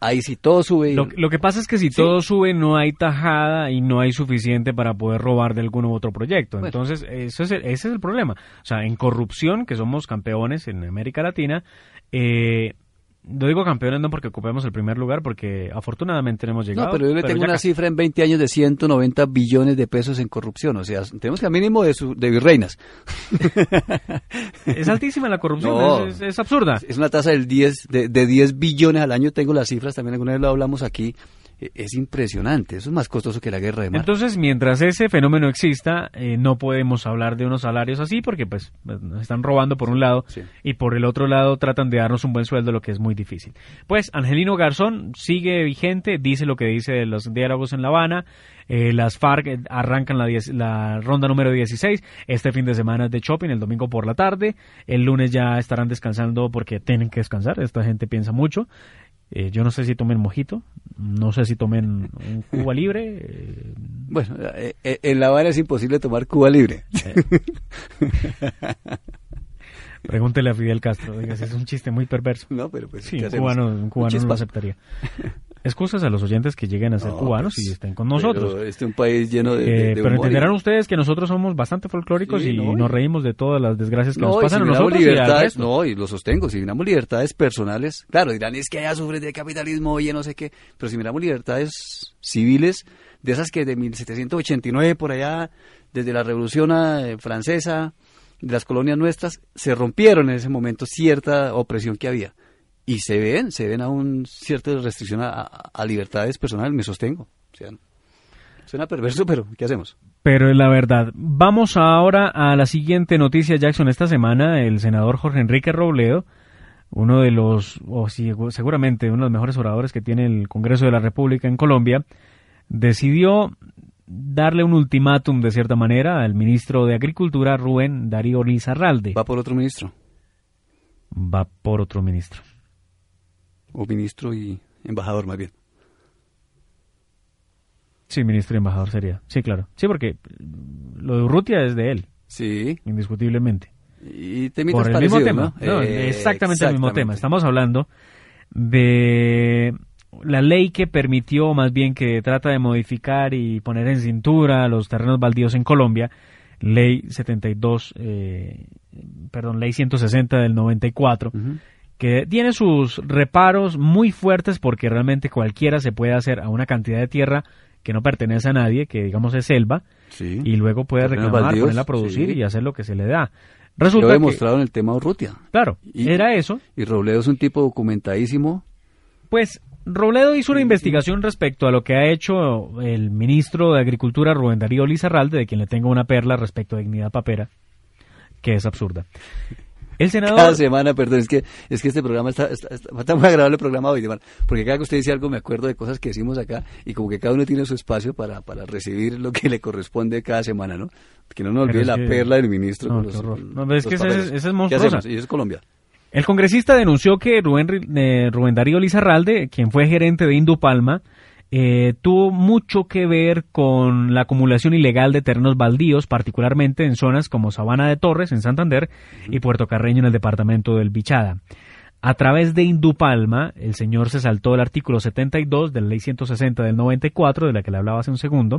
ahí sí todo sube. y- Lo, lo que pasa es que si Sí. todo sube no hay tajada y no hay suficiente para poder robar de algún u otro proyecto. Bueno. Entonces, eso es el- ese es el problema. O sea, en corrupción, que somos campeones en América Latina, eh, no digo campeones no porque ocupemos el primer lugar, porque afortunadamente hemos llegado. No, pero yo le tengo una casi. cifra en 20 años de 190 billones de pesos en corrupción. O sea, tenemos que al mínimo de, su, de virreinas. Es altísima la corrupción, No. es, es- es absurda. Es una tasa del 10, de, de 10 billones al año. Tengo las cifras, también alguna vez lo hablamos aquí. E- Es impresionante. Eso es más costoso que la guerra de mar. Entonces, mientras ese fenómeno exista, eh, no podemos hablar de unos salarios así porque pues nos están robando por un lado Sí. y por el otro lado tratan de darnos un buen sueldo, lo que es muy difícil. Pues Angelino Garzón sigue vigente, dice lo que dice de los diálogos en La Habana, eh, las FARC eh, arrancan la, diez- la ronda número 16, este fin de semana es de shopping, el domingo por la tarde, el lunes ya estarán descansando porque tienen que descansar, esta gente piensa mucho. Eh, yo no sé si tomen mojito, no sé si tomen un Cuba libre, eh, Bueno, eh, eh, en La Habana es imposible tomar Cuba libre. Pregúntele a Fidel Castro, ese es un chiste muy perverso. no, pero pues, Sí, ¿qué un cubano, un cubano no lo aceptaría. Excusas a los oyentes que lleguen a ser No, cubanos pues, y estén con nosotros. Este es un país lleno de, de- Eh, de pero humor entenderán ustedes que nosotros somos bastante folclóricos Sí, y no, nos reímos de todas las desgracias que nos pasan si a nosotros libertades, no, y lo sostengo, si miramos libertades personales, claro, dirán, es que allá sufren de capitalismo, oye, no sé qué, pero si miramos libertades civiles, de esas que de 1789 por allá, desde la Revolución eh, Francesa, de las colonias nuestras, se rompieron en ese momento cierta opresión que había. Y se ven, se ven aún cierta restricción a, libertades personales, me sostengo. O sea, suena perverso, pero ¿qué hacemos? Pero es la verdad. Vamos ahora a la siguiente noticia, Jackson. Esta semana, el senador Jorge Enrique Robledo, uno de los, o sí, seguramente uno de los mejores oradores que tiene el Congreso de la República en Colombia, decidió darle un ultimátum, de cierta manera, al ministro de Agricultura, Rubén Darío Lizarralde. Va por otro ministro, Va por otro ministro. O ministro y embajador más bien. Sí, ministro y embajador sería. Sí, claro. Sí, porque lo de Urrutia es de él, Sí, indiscutiblemente. y temitas por el mismo tema. ¿no? No, Eh, exactamente el mismo tema. Estamos hablando de la ley que permitió, más bien que trata de modificar y poner en cintura los terrenos baldíos en Colombia, ley 72, eh, perdón, ley 160 del 94, Ujú. Que tiene sus reparos muy fuertes porque realmente cualquiera se puede hacer a una cantidad de tierra que no pertenece a nadie, que digamos es selva, Sí. y luego puede reclamar, baldíos, ponerla a producir sí. y hacer lo que se le da. Lo Resulta he que, demostrado en el tema de Urrutia. claro, Y- era eso, Y Robledo es un tipo documentadísimo. Pues Robledo hizo una investigación respecto a lo que ha hecho el ministro de Agricultura Rubén Darío Lizarralde, de quien le tengo una perla respecto a dignidad papera, que es absurda. El senador... Cada semana, perdón, es que, es que este programa está, está, está- está muy agradable el programa hoy, porque cada que usted dice algo me acuerdo de cosas que decimos acá y como que cada uno tiene su espacio para, para recibir lo que le corresponde cada semana, ¿no? Que no nos olvide la que- perla del ministro. No, con qué los- horror. con No, pero es los que esa papeles. es- esa es ¿Qué monstruosa. hacemos? Y eso es Colombia. El congresista denunció que Rubén, eh, Rubén Darío Lizarralde, quien fue gerente de Indupalma, eh, tuvo mucho que ver con la acumulación ilegal de terrenos baldíos, particularmente en zonas como Sabana de Torres, en Santander, y Puerto Carreño, en el departamento del Bichada. A través de Indupalma, el señor se saltó el artículo 72 de la ley 160 del 94, de la que le hablaba hace un segundo,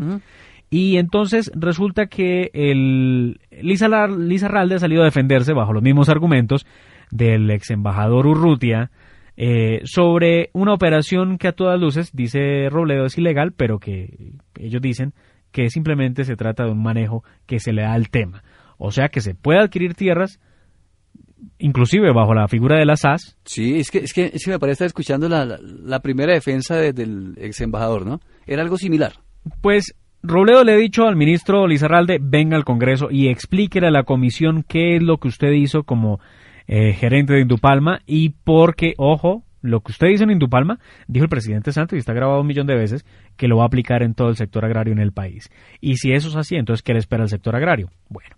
y entonces resulta que el Lizarra- Lizarralde ha salido a defenderse bajo los mismos argumentos del ex embajador Urrutia eh, sobre una operación que a todas luces, dice Robledo, es ilegal, pero que ellos dicen que simplemente se trata de un manejo que se le da al tema. O sea que se puede adquirir tierras, inclusive bajo la figura de la SAS, Sí, es que, es que, es que me parece estar escuchando la, la, la primera defensa de- del ex embajador, ¿no? Era algo similar. Pues Robledo le ha dicho al ministro Lizarralde, venga al Congreso y explíquele a la comisión qué es lo que usted hizo como eh, gerente de Indupalma y porque, ojo, lo que usted hizo en Indupalma, dijo el presidente Santos y está grabado un millón de veces, que lo va a aplicar en todo el sector agrario en el país. Y si eso es así, entonces, ¿qué le espera al sector agrario? Bueno,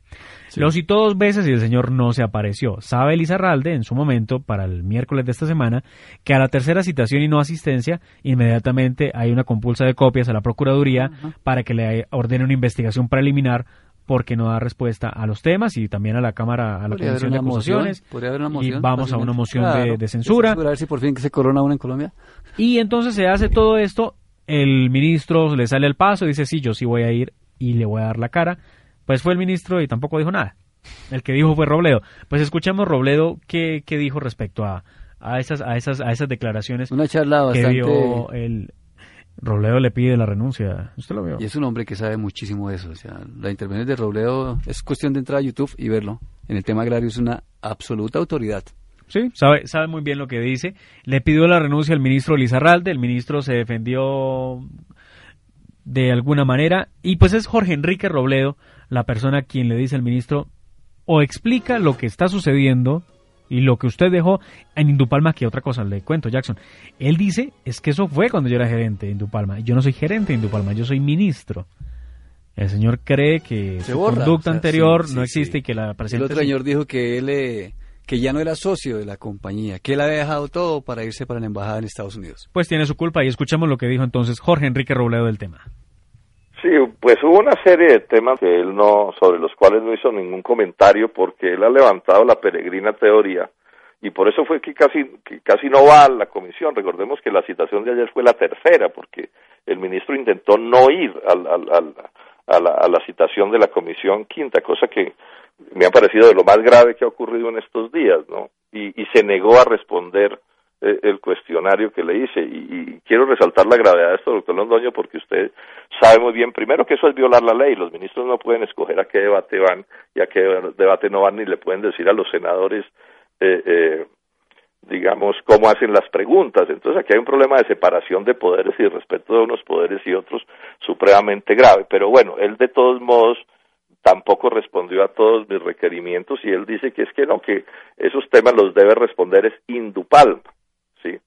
lo citó dos veces y el señor no se apareció. Sabe Lizarralde, en su momento, para el miércoles de esta semana, que a la tercera citación y no asistencia, inmediatamente hay una compulsa de copias a la Procuraduría para que le ordene una investigación preliminar porque no da respuesta a los temas y también a la Cámara, a la Podría Comisión de una Acusaciones. podría haber una y moción, vamos a una moción de- Claro, de, censura. A ver si por fin que se corona uno en Colombia. Y entonces se hace todo esto, el ministro le sale al paso y dice, sí, yo sí voy a ir y le voy a dar la cara. Pues fue el ministro y tampoco dijo nada. El que dijo fue Robledo. Pues escuchemos Robledo qué, qué dijo respecto a, a, esas, a, esas, a esas declaraciones Una charla que bastante... dio el... Robledo le pide la renuncia. ¿Usted lo vio? Y es un hombre que sabe muchísimo de eso. O sea, la intervención de Robledo es cuestión de entrar a YouTube y verlo. En el tema agrario es una absoluta autoridad. Sí, sabe, sabe muy bien lo que dice. Le pidió la renuncia al ministro Lizarralde, el ministro se defendió de alguna manera y pues es Jorge Enrique Robledo la persona quien le dice al ministro o explica lo que está sucediendo y lo que usted dejó en Indupalma, que otra cosa le cuento, Jackson. Él dice, es que eso fue cuando yo era gerente de Indupalma. Yo no soy gerente de Indupalma, yo soy ministro. El señor cree que Se su borra, conducta o sea, anterior sí, no existe sí. y que la El presente otro sí. señor dijo que él eh, que ya no era socio de la compañía, que él había dejado todo para irse para la embajada en Estados Unidos. pues tiene su culpa y escuchemos lo que dijo entonces Jorge Enrique Robledo del tema. Sí, pues hubo una serie de temas que él no, sobre los cuales no hizo ningún comentario porque él ha levantado la peregrina teoría y por eso fue que casi, que casi no va a la comisión. Recordemos que la citación de ayer fue la tercera porque el ministro intentó no ir al, al, a, la, a la citación de la comisión quinta, cosa que me ha parecido de lo más grave que ha ocurrido en estos días, ¿no? Y, y se negó a responder el cuestionario que le hice. Y, y quiero resaltar la gravedad de esto, doctor Londoño, porque usted sabe muy bien, primero, que eso es violar la ley. Los ministros no pueden escoger a qué debate van y a qué debate no van, ni le pueden decir a los senadores, eh, eh, digamos, cómo hacen las preguntas. Entonces aquí hay un problema de separación de poderes y de respeto de unos poderes y otros supremamente grave. Pero bueno, él de todos modos tampoco respondió a todos mis requerimientos y él dice que es que no, que esos temas los debe responder es Indupalma, ¿sí?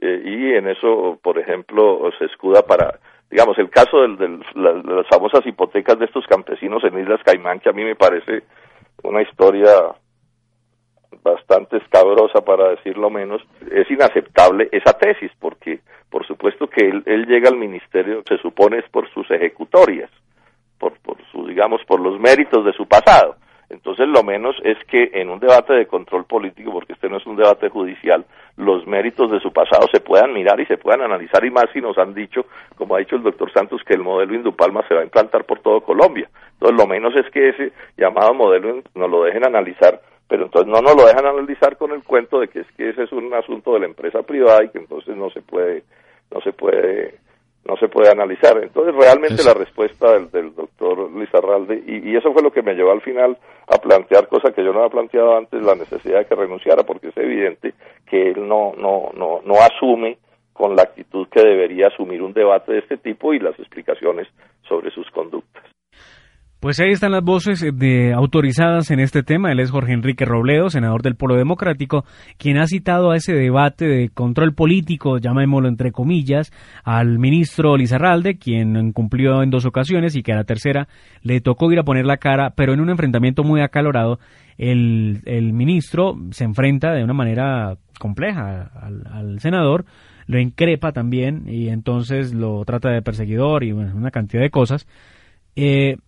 Eh, y en eso, por ejemplo, se escuda para, digamos, el caso del, del- de las famosas hipotecas de estos campesinos en Islas Caimán, que a mí me parece una historia bastante escabrosa para decirlo menos, es inaceptable esa tesis, porque por supuesto que él, él llega al ministerio, se supone es por sus ejecutorias, por, por su, digamos, por los méritos de su pasado. Entonces, lo menos es que en un debate de control político, porque este no es un debate judicial, los méritos de su pasado se puedan mirar y se puedan analizar, y más si nos han dicho, como ha dicho el doctor Santos, que el modelo Indupalma se va a implantar por todo Colombia. Entonces, lo menos es que ese llamado modelo nos lo dejen analizar, pero entonces no nos lo dejan analizar con el cuento de que es que ese es un asunto de la empresa privada y que entonces no se puede, no se puede no se puede analizar. Entonces, realmente Eso. la respuesta del, del doctor Lizarralde, y, y eso fue lo que me llevó al final a plantear, cosa que yo no había planteado antes, la necesidad de que renunciara, porque es evidente que él no, no, no, no asume con la actitud que debería asumir un debate de este tipo y las explicaciones sobre sus conductas. Pues ahí están las voces eh, de autorizadas en este tema. Él es Jorge Enrique Robledo, senador del Polo Democrático, quien ha citado a ese debate de control político, llamémoslo entre comillas, al ministro Lizarralde, quien incumplió en dos ocasiones y que a la tercera le tocó ir a poner la cara, pero en un enfrentamiento muy acalorado, el, ministro se enfrenta de una manera compleja al, al senador, lo increpa también y entonces lo trata de perseguidor y bueno, una cantidad de cosas. Eh,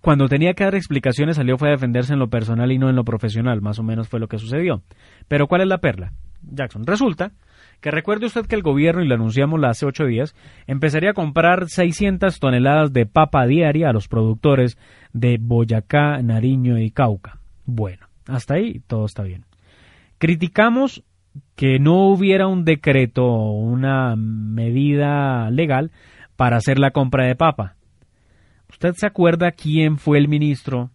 cuando tenía que dar explicaciones salió fue a defenderse en lo personal y no en lo profesional, más o menos fue lo que sucedió. Pero ¿cuál es la perla? Jackson, resulta que recuerde usted que el gobierno, y lo anunciamos hace ocho días, empezaría a comprar 600 toneladas de papa diaria a los productores de Boyacá, Nariño y Cauca. Bueno, hasta ahí todo está bien. Criticamos que no hubiera un decreto o una medida legal para hacer la compra de papa. ¿Usted se acuerda quién fue el ministro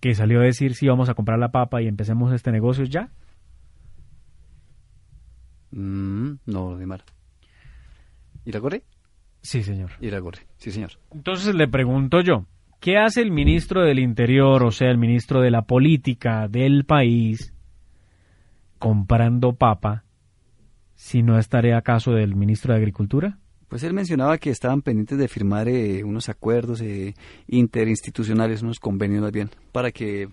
que salió a decir si vamos a comprar la papa y empecemos este negocio ya? Mm, no, Neymar. ¿Iragorri? Sí, señor. Iragorri, sí, señor. Entonces le pregunto yo, ¿qué hace el ministro del Interior, o sea, el ministro de la Política del país, comprando papa, si no es tarea acaso del ministro de Agricultura? Pues él mencionaba que estaban pendientes de firmar eh, unos acuerdos eh, interinstitucionales, unos convenios más bien, para que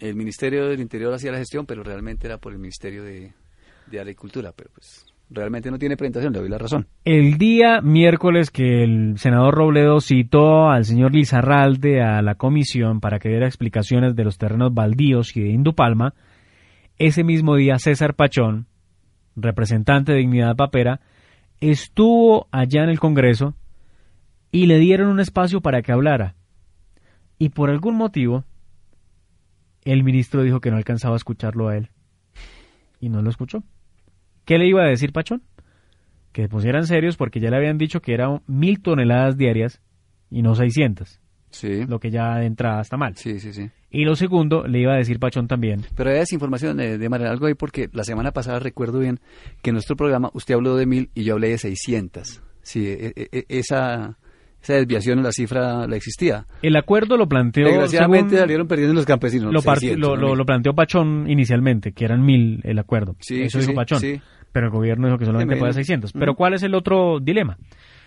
el Ministerio del Interior hacía la gestión, pero realmente era por el Ministerio de, Agricultura, pero pues realmente no tiene presentación, le doy la razón. El día miércoles que el senador Robledo citó al señor Lizarralde a la comisión para que diera explicaciones de los terrenos baldíos y de Indupalma, ese mismo día César Pachón, representante de Dignidad Papera, estuvo allá en el Congreso y le dieron un espacio para que hablara. Y por algún motivo, el ministro dijo que no alcanzaba a escucharlo a él. Y no lo escuchó. ¿Qué le iba a decir Pachón? Que se pusieran serios porque ya le habían dicho que eran mil toneladas diarias y no 600. Sí. Lo que ya de entrada está mal. Sí, sí, sí. Y lo segundo, le iba a decir Pachón también. Pero hay desinformación de, de manera algo ahí porque la semana pasada recuerdo bien que en nuestro programa usted habló de mil y yo hablé de 600. Sí, e, e, e, esa, esa desviación en la cifra la existía. El acuerdo lo planteó. Desgraciadamente salieron perdiendo los campesinos. lo, part- 600, lo, no lo- mil. lo planteó Pachón inicialmente, que eran mil el acuerdo. Sí, Eso sí, dijo Pachón. sí. Pero el gobierno dijo que solamente puede 600. Mm. Pero ¿cuál es el otro dilema?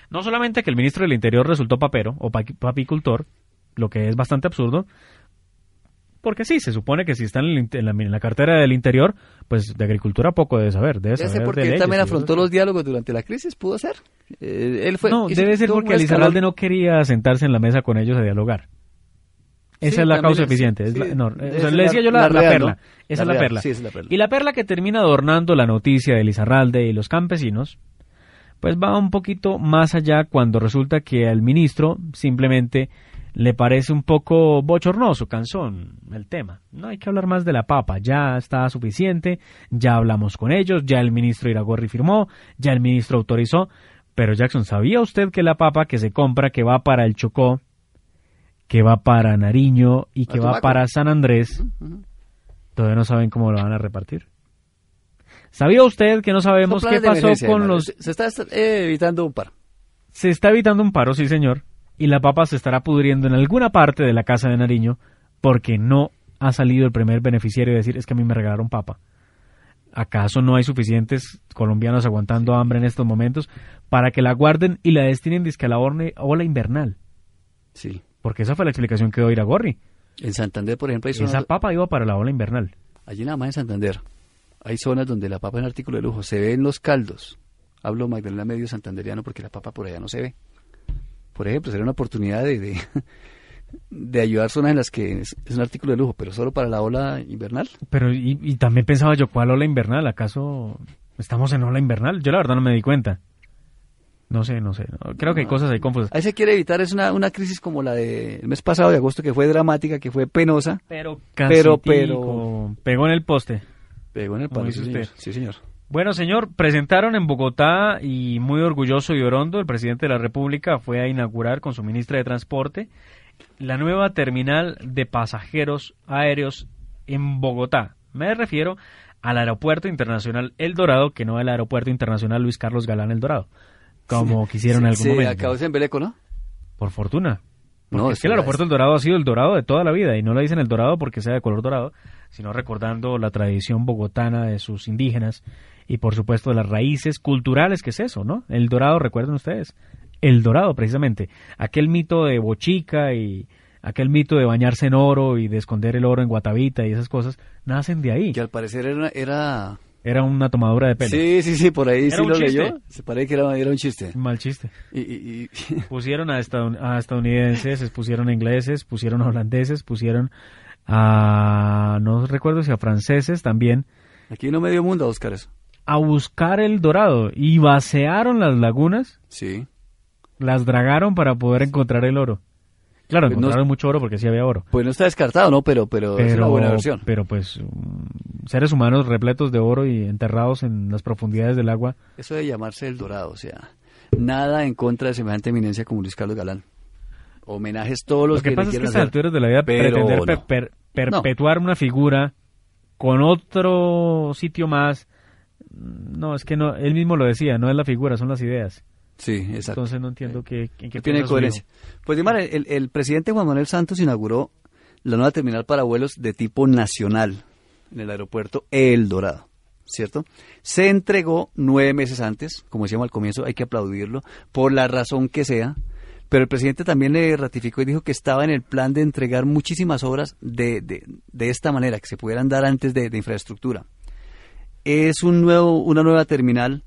No solamente que el ministro del Interior resultó papero o pa- papicultor, lo que es bastante absurdo, porque sí, se supone que si está en, el en la, en la cartera del Interior, pues de agricultura poco debe saber. Debe saber porque de él leyes también afrontó los diálogos durante la crisis, pudo ser. Eh, él fue, No, debe ser porque Elizarralde escalón. no quería sentarse en la mesa con ellos a dialogar. Esa Sí, es la causa es- eficiente. es sí, la- no, o sea, le la- decía yo la, la la real, perla. ¿no? Esa La es la perla. sí, es la perla. Y la perla que termina adornando la noticia de Lizarralde y los campesinos, pues va un poquito más allá cuando resulta que al ministro simplemente le parece un poco bochornoso, cansón el tema. No hay que hablar más de la papa, ya está suficiente, ya hablamos con ellos, ya el ministro Iragorri firmó, ya el ministro autorizó, pero Jackson, ¿sabía usted que la papa que se compra, que va para el Chocó, que va para Nariño y que va para San Andrés, todavía no saben cómo lo van a repartir? ¿Sabía usted que no sabemos qué pasó con los Se, está eh, evitando un par. se está evitando un paro, sí señor, y la papa se estará pudriendo en alguna parte de la casa de Nariño porque no ha salido el primer beneficiario a decir es que a mí me regalaron papa. ¿Acaso no hay suficientes colombianos aguantando hambre en estos momentos para que la guarden y la destinen disque a la ola invernal? Sí. Porque esa fue la explicación que dio Iragorri. En Santander, por ejemplo, hay Esa zonas, papa iba para la ola invernal. allí nada más en Santander, hay zonas donde la papa es un artículo de lujo. Se ve en los caldos. Hablo Magdalena medio santanderiano porque la papa por allá no se ve. Por ejemplo, sería una oportunidad de, de, de ayudar zonas en las que es, es un artículo de lujo, pero solo para la ola invernal. Pero y, y también pensaba yo, ¿cuál ola invernal? ¿Acaso estamos en ola invernal? Yo la verdad no me di cuenta. No sé, no sé. Creo que hay cosas ahí confusas. Ahí se quiere evitar es una, una crisis como la del mes pasado de agosto, que fue dramática, que fue penosa. Pero, Pero- pero, pero- Pegó en el poste. Pegó en el palo, dice sí, señor. Sí, señor. Bueno, señor, presentaron en Bogotá y muy orgulloso y orondo, el presidente de la República fue a inaugurar con su ministra de Transporte la nueva terminal de pasajeros aéreos en Bogotá. Me refiero al Aeropuerto Internacional El Dorado, que no el Aeropuerto Internacional Luis Carlos Galán El Dorado, como quisieron en algún Sí, momento. acabó en Beleco, ¿no? Por fortuna. Porque No, es que el aeropuerto El Dorado ha sido el dorado de toda la vida y no le dicen el dorado porque sea de color dorado, sino recordando la tradición bogotana de sus indígenas y por supuesto las raíces culturales que es eso, ¿no? El dorado, recuerden ustedes, el dorado precisamente, aquel mito de Bochica y aquel mito de bañarse en oro y de esconder el oro en Guatavita y esas cosas, nacen de ahí. Que al parecer era... era... Era una tomadura de pelo. Sí, sí, sí, por ahí Era sí un lo chiste. leyó. Se parece que era, era un chiste. Mal chiste. Y, y- y- Pusieron a, estadoun- a estadounidenses, pusieron a ingleses, pusieron a holandeses, pusieron a, no recuerdo si a franceses también, aquí no medio mundo a buscar eso. A buscar el dorado y vaciaron las lagunas, Sí. las dragaron para poder encontrar el oro. Claro, Pues no- encontraron mucho oro porque sí había oro. Pues no está descartado, ¿no? Pero, pero, es una buena versión. pero pues mm, seres humanos repletos de oro y enterrados en las profundidades del agua. Eso de llamarse El Dorado, o sea, nada en contra de semejante eminencia como Luis Carlos Galán. Homenajes todos los Lo que, le pasa es que a estas alturas de la vida pretender per- no. per- perpetuar una figura con otro sitio más, no, es que no, él mismo lo decía, no es la figura, son las ideas. Sí, exacto. Entonces no entiendo qué, en qué tiene coherencia. Pues Dimar, el, el presidente Juan Manuel Santos inauguró la nueva terminal para vuelos de tipo nacional en el aeropuerto El Dorado, ¿cierto? Se entregó nueve meses antes, como decíamos al comienzo, hay que aplaudirlo, por la razón que sea, pero el presidente también le ratificó y dijo que estaba en el plan de entregar muchísimas obras de, de, de esta manera, que se pudieran dar antes de, de infraestructura. Es un nuevo, una nueva terminal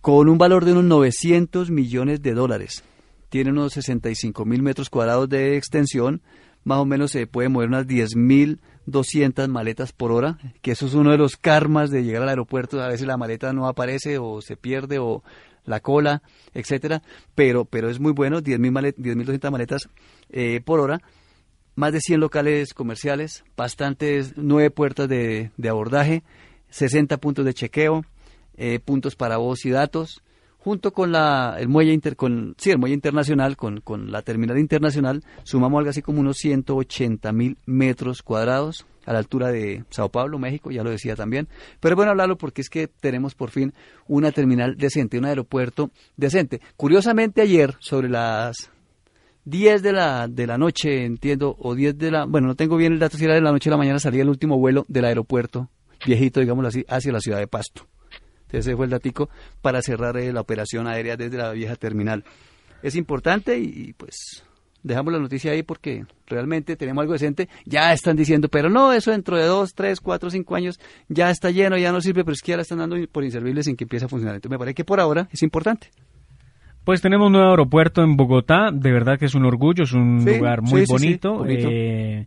con un valor de unos 900 millones de dólares. Tiene unos 65 mil metros cuadrados de extensión, más o menos se puede mover unas 10 mil 200 maletas por hora, que eso es uno de los karmas de llegar al aeropuerto, a veces la maleta no aparece o se pierde o la cola, etcétera, pero pero es muy bueno, 10.000 malet 10.200 maletas eh, por hora, más de 100 locales comerciales, bastantes nueve puertas de, de abordaje, 60 puntos de chequeo, eh, puntos para voz y datos, junto con la, el muelle inter, con, sí, el muelle internacional, con, con la terminal internacional, sumamos algo así como unos 180 mil metros cuadrados a la altura de Sao Paulo, México, ya lo decía también. Pero bueno hablarlo porque es que tenemos por fin una terminal decente, un aeropuerto decente. Curiosamente ayer, sobre las 10 de la, de la noche, entiendo, o 10 de la, bueno, no tengo bien el dato si era de la noche o la mañana, salía el último vuelo del aeropuerto, viejito, digámoslo así, hacia la ciudad de Pasto. Ese fue el datico para cerrar eh, la operación aérea desde la vieja terminal. Es importante y, pues dejamos la noticia ahí porque realmente tenemos algo decente. Ya están diciendo, pero no, eso dentro de dos, tres, cuatro, cinco años ya está lleno, ya no sirve, pero es que ya la están dando por inservible sin que empiece a funcionar. Entonces me parece que por ahora es importante. Pues tenemos un nuevo aeropuerto en Bogotá, de verdad que es un orgullo, es un lugar muy bonito. Eh,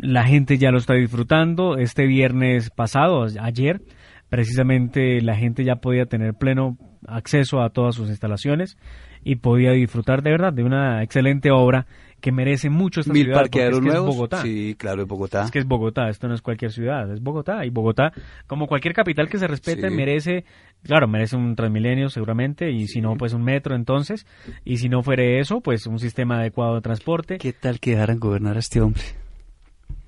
la gente ya lo está disfrutando. Este viernes pasado, ayer, precisamente la gente ya podía tener pleno acceso a todas sus instalaciones y podía disfrutar de verdad de una excelente obra que merece mucho esta Mil ciudad porque es, que es Bogotá. Sí, claro, es Bogotá. Es que es Bogotá, esto no es cualquier ciudad, es Bogotá. Y Bogotá, como cualquier capital que se respete, Sí. merece, claro, merece un Transmilenio seguramente, y si no, pues un metro entonces. Y si no fuere eso, pues un sistema adecuado de transporte. ¿Qué tal que dejaran gobernar a este hombre?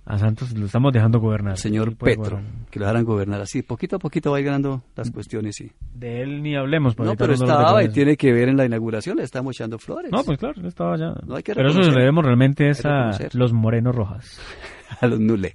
A Santos lo estamos dejando gobernar. Señor Petro, gobernar. que lo dejaran gobernar así. Poquito a poquito va a ir ganando las cuestiones, sí. De él ni hablemos. No, pero estaba y tiene que ver en la inauguración, le estamos echando flores. No, pues claro, estaba ya. No hay que pero eso le debemos realmente es a los morenos rojas. a los nule.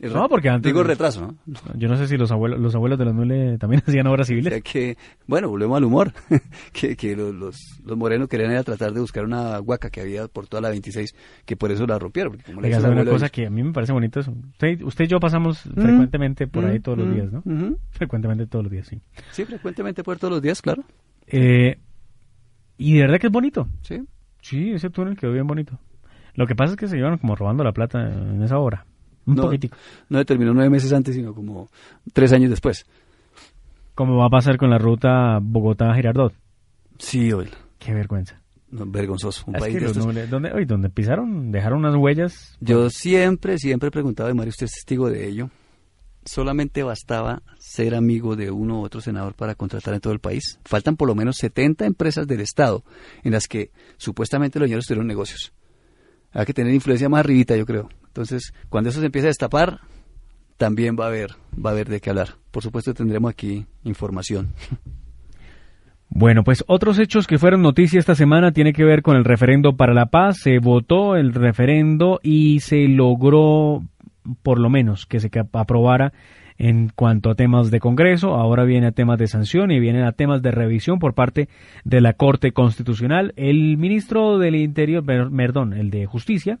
No, porque antes- Digo retraso, ¿no? Yo no sé si los abuelos, los abuelos de los Nule también hacían obras O civiles. sea que, bueno, volvemos al humor. que que los, los, los morenos querían ir a tratar de buscar una huaca que había por toda la 26, que por eso la rompieron. Porque como Oiga, ¿sabe una cosa de- que a mí me parece bonito eso. Usted, usted y yo pasamos frecuentemente por ahí Mm, todos los mm, días, ¿no? Frecuentemente todos los días, sí. Sí, frecuentemente por todos los días, claro. Eh, y de verdad que es bonito. Sí. Sí, ese túnel quedó bien bonito. Lo que pasa es que se llevaron como robando la plata en esa obra. Un no, poquitico. No se terminó nueve meses antes, sino como tres años después. Como va a pasar con la ruta Bogotá-Girardot. Sí, oye. Qué vergüenza. No, vergonzoso. Un Es país que de estos- ¿dónde, oye, donde pisaron, dejaron unas huellas. Yo siempre, siempre he preguntado, y Mario, usted es testigo de ello. Solamente bastaba ser amigo de uno u otro senador para contratar en todo el país. Faltan por lo menos 70 empresas del Estado en las que supuestamente los señores tuvieron negocios. Hay que tener influencia más arribita, yo creo. Entonces, cuando eso se empiece a destapar, también va a haber, va a haber de qué hablar. Por supuesto, tendremos aquí información. Bueno, pues otros hechos que fueron noticia esta semana tiene que ver con el referendo para la paz. Se votó el referendo y se logró, por lo menos, que se aprobara en cuanto a temas de Congreso. Ahora viene a temas de sanción y vienen a temas de revisión por parte de la Corte Constitucional. El ministro del Interior, per- perdón, el de Justicia,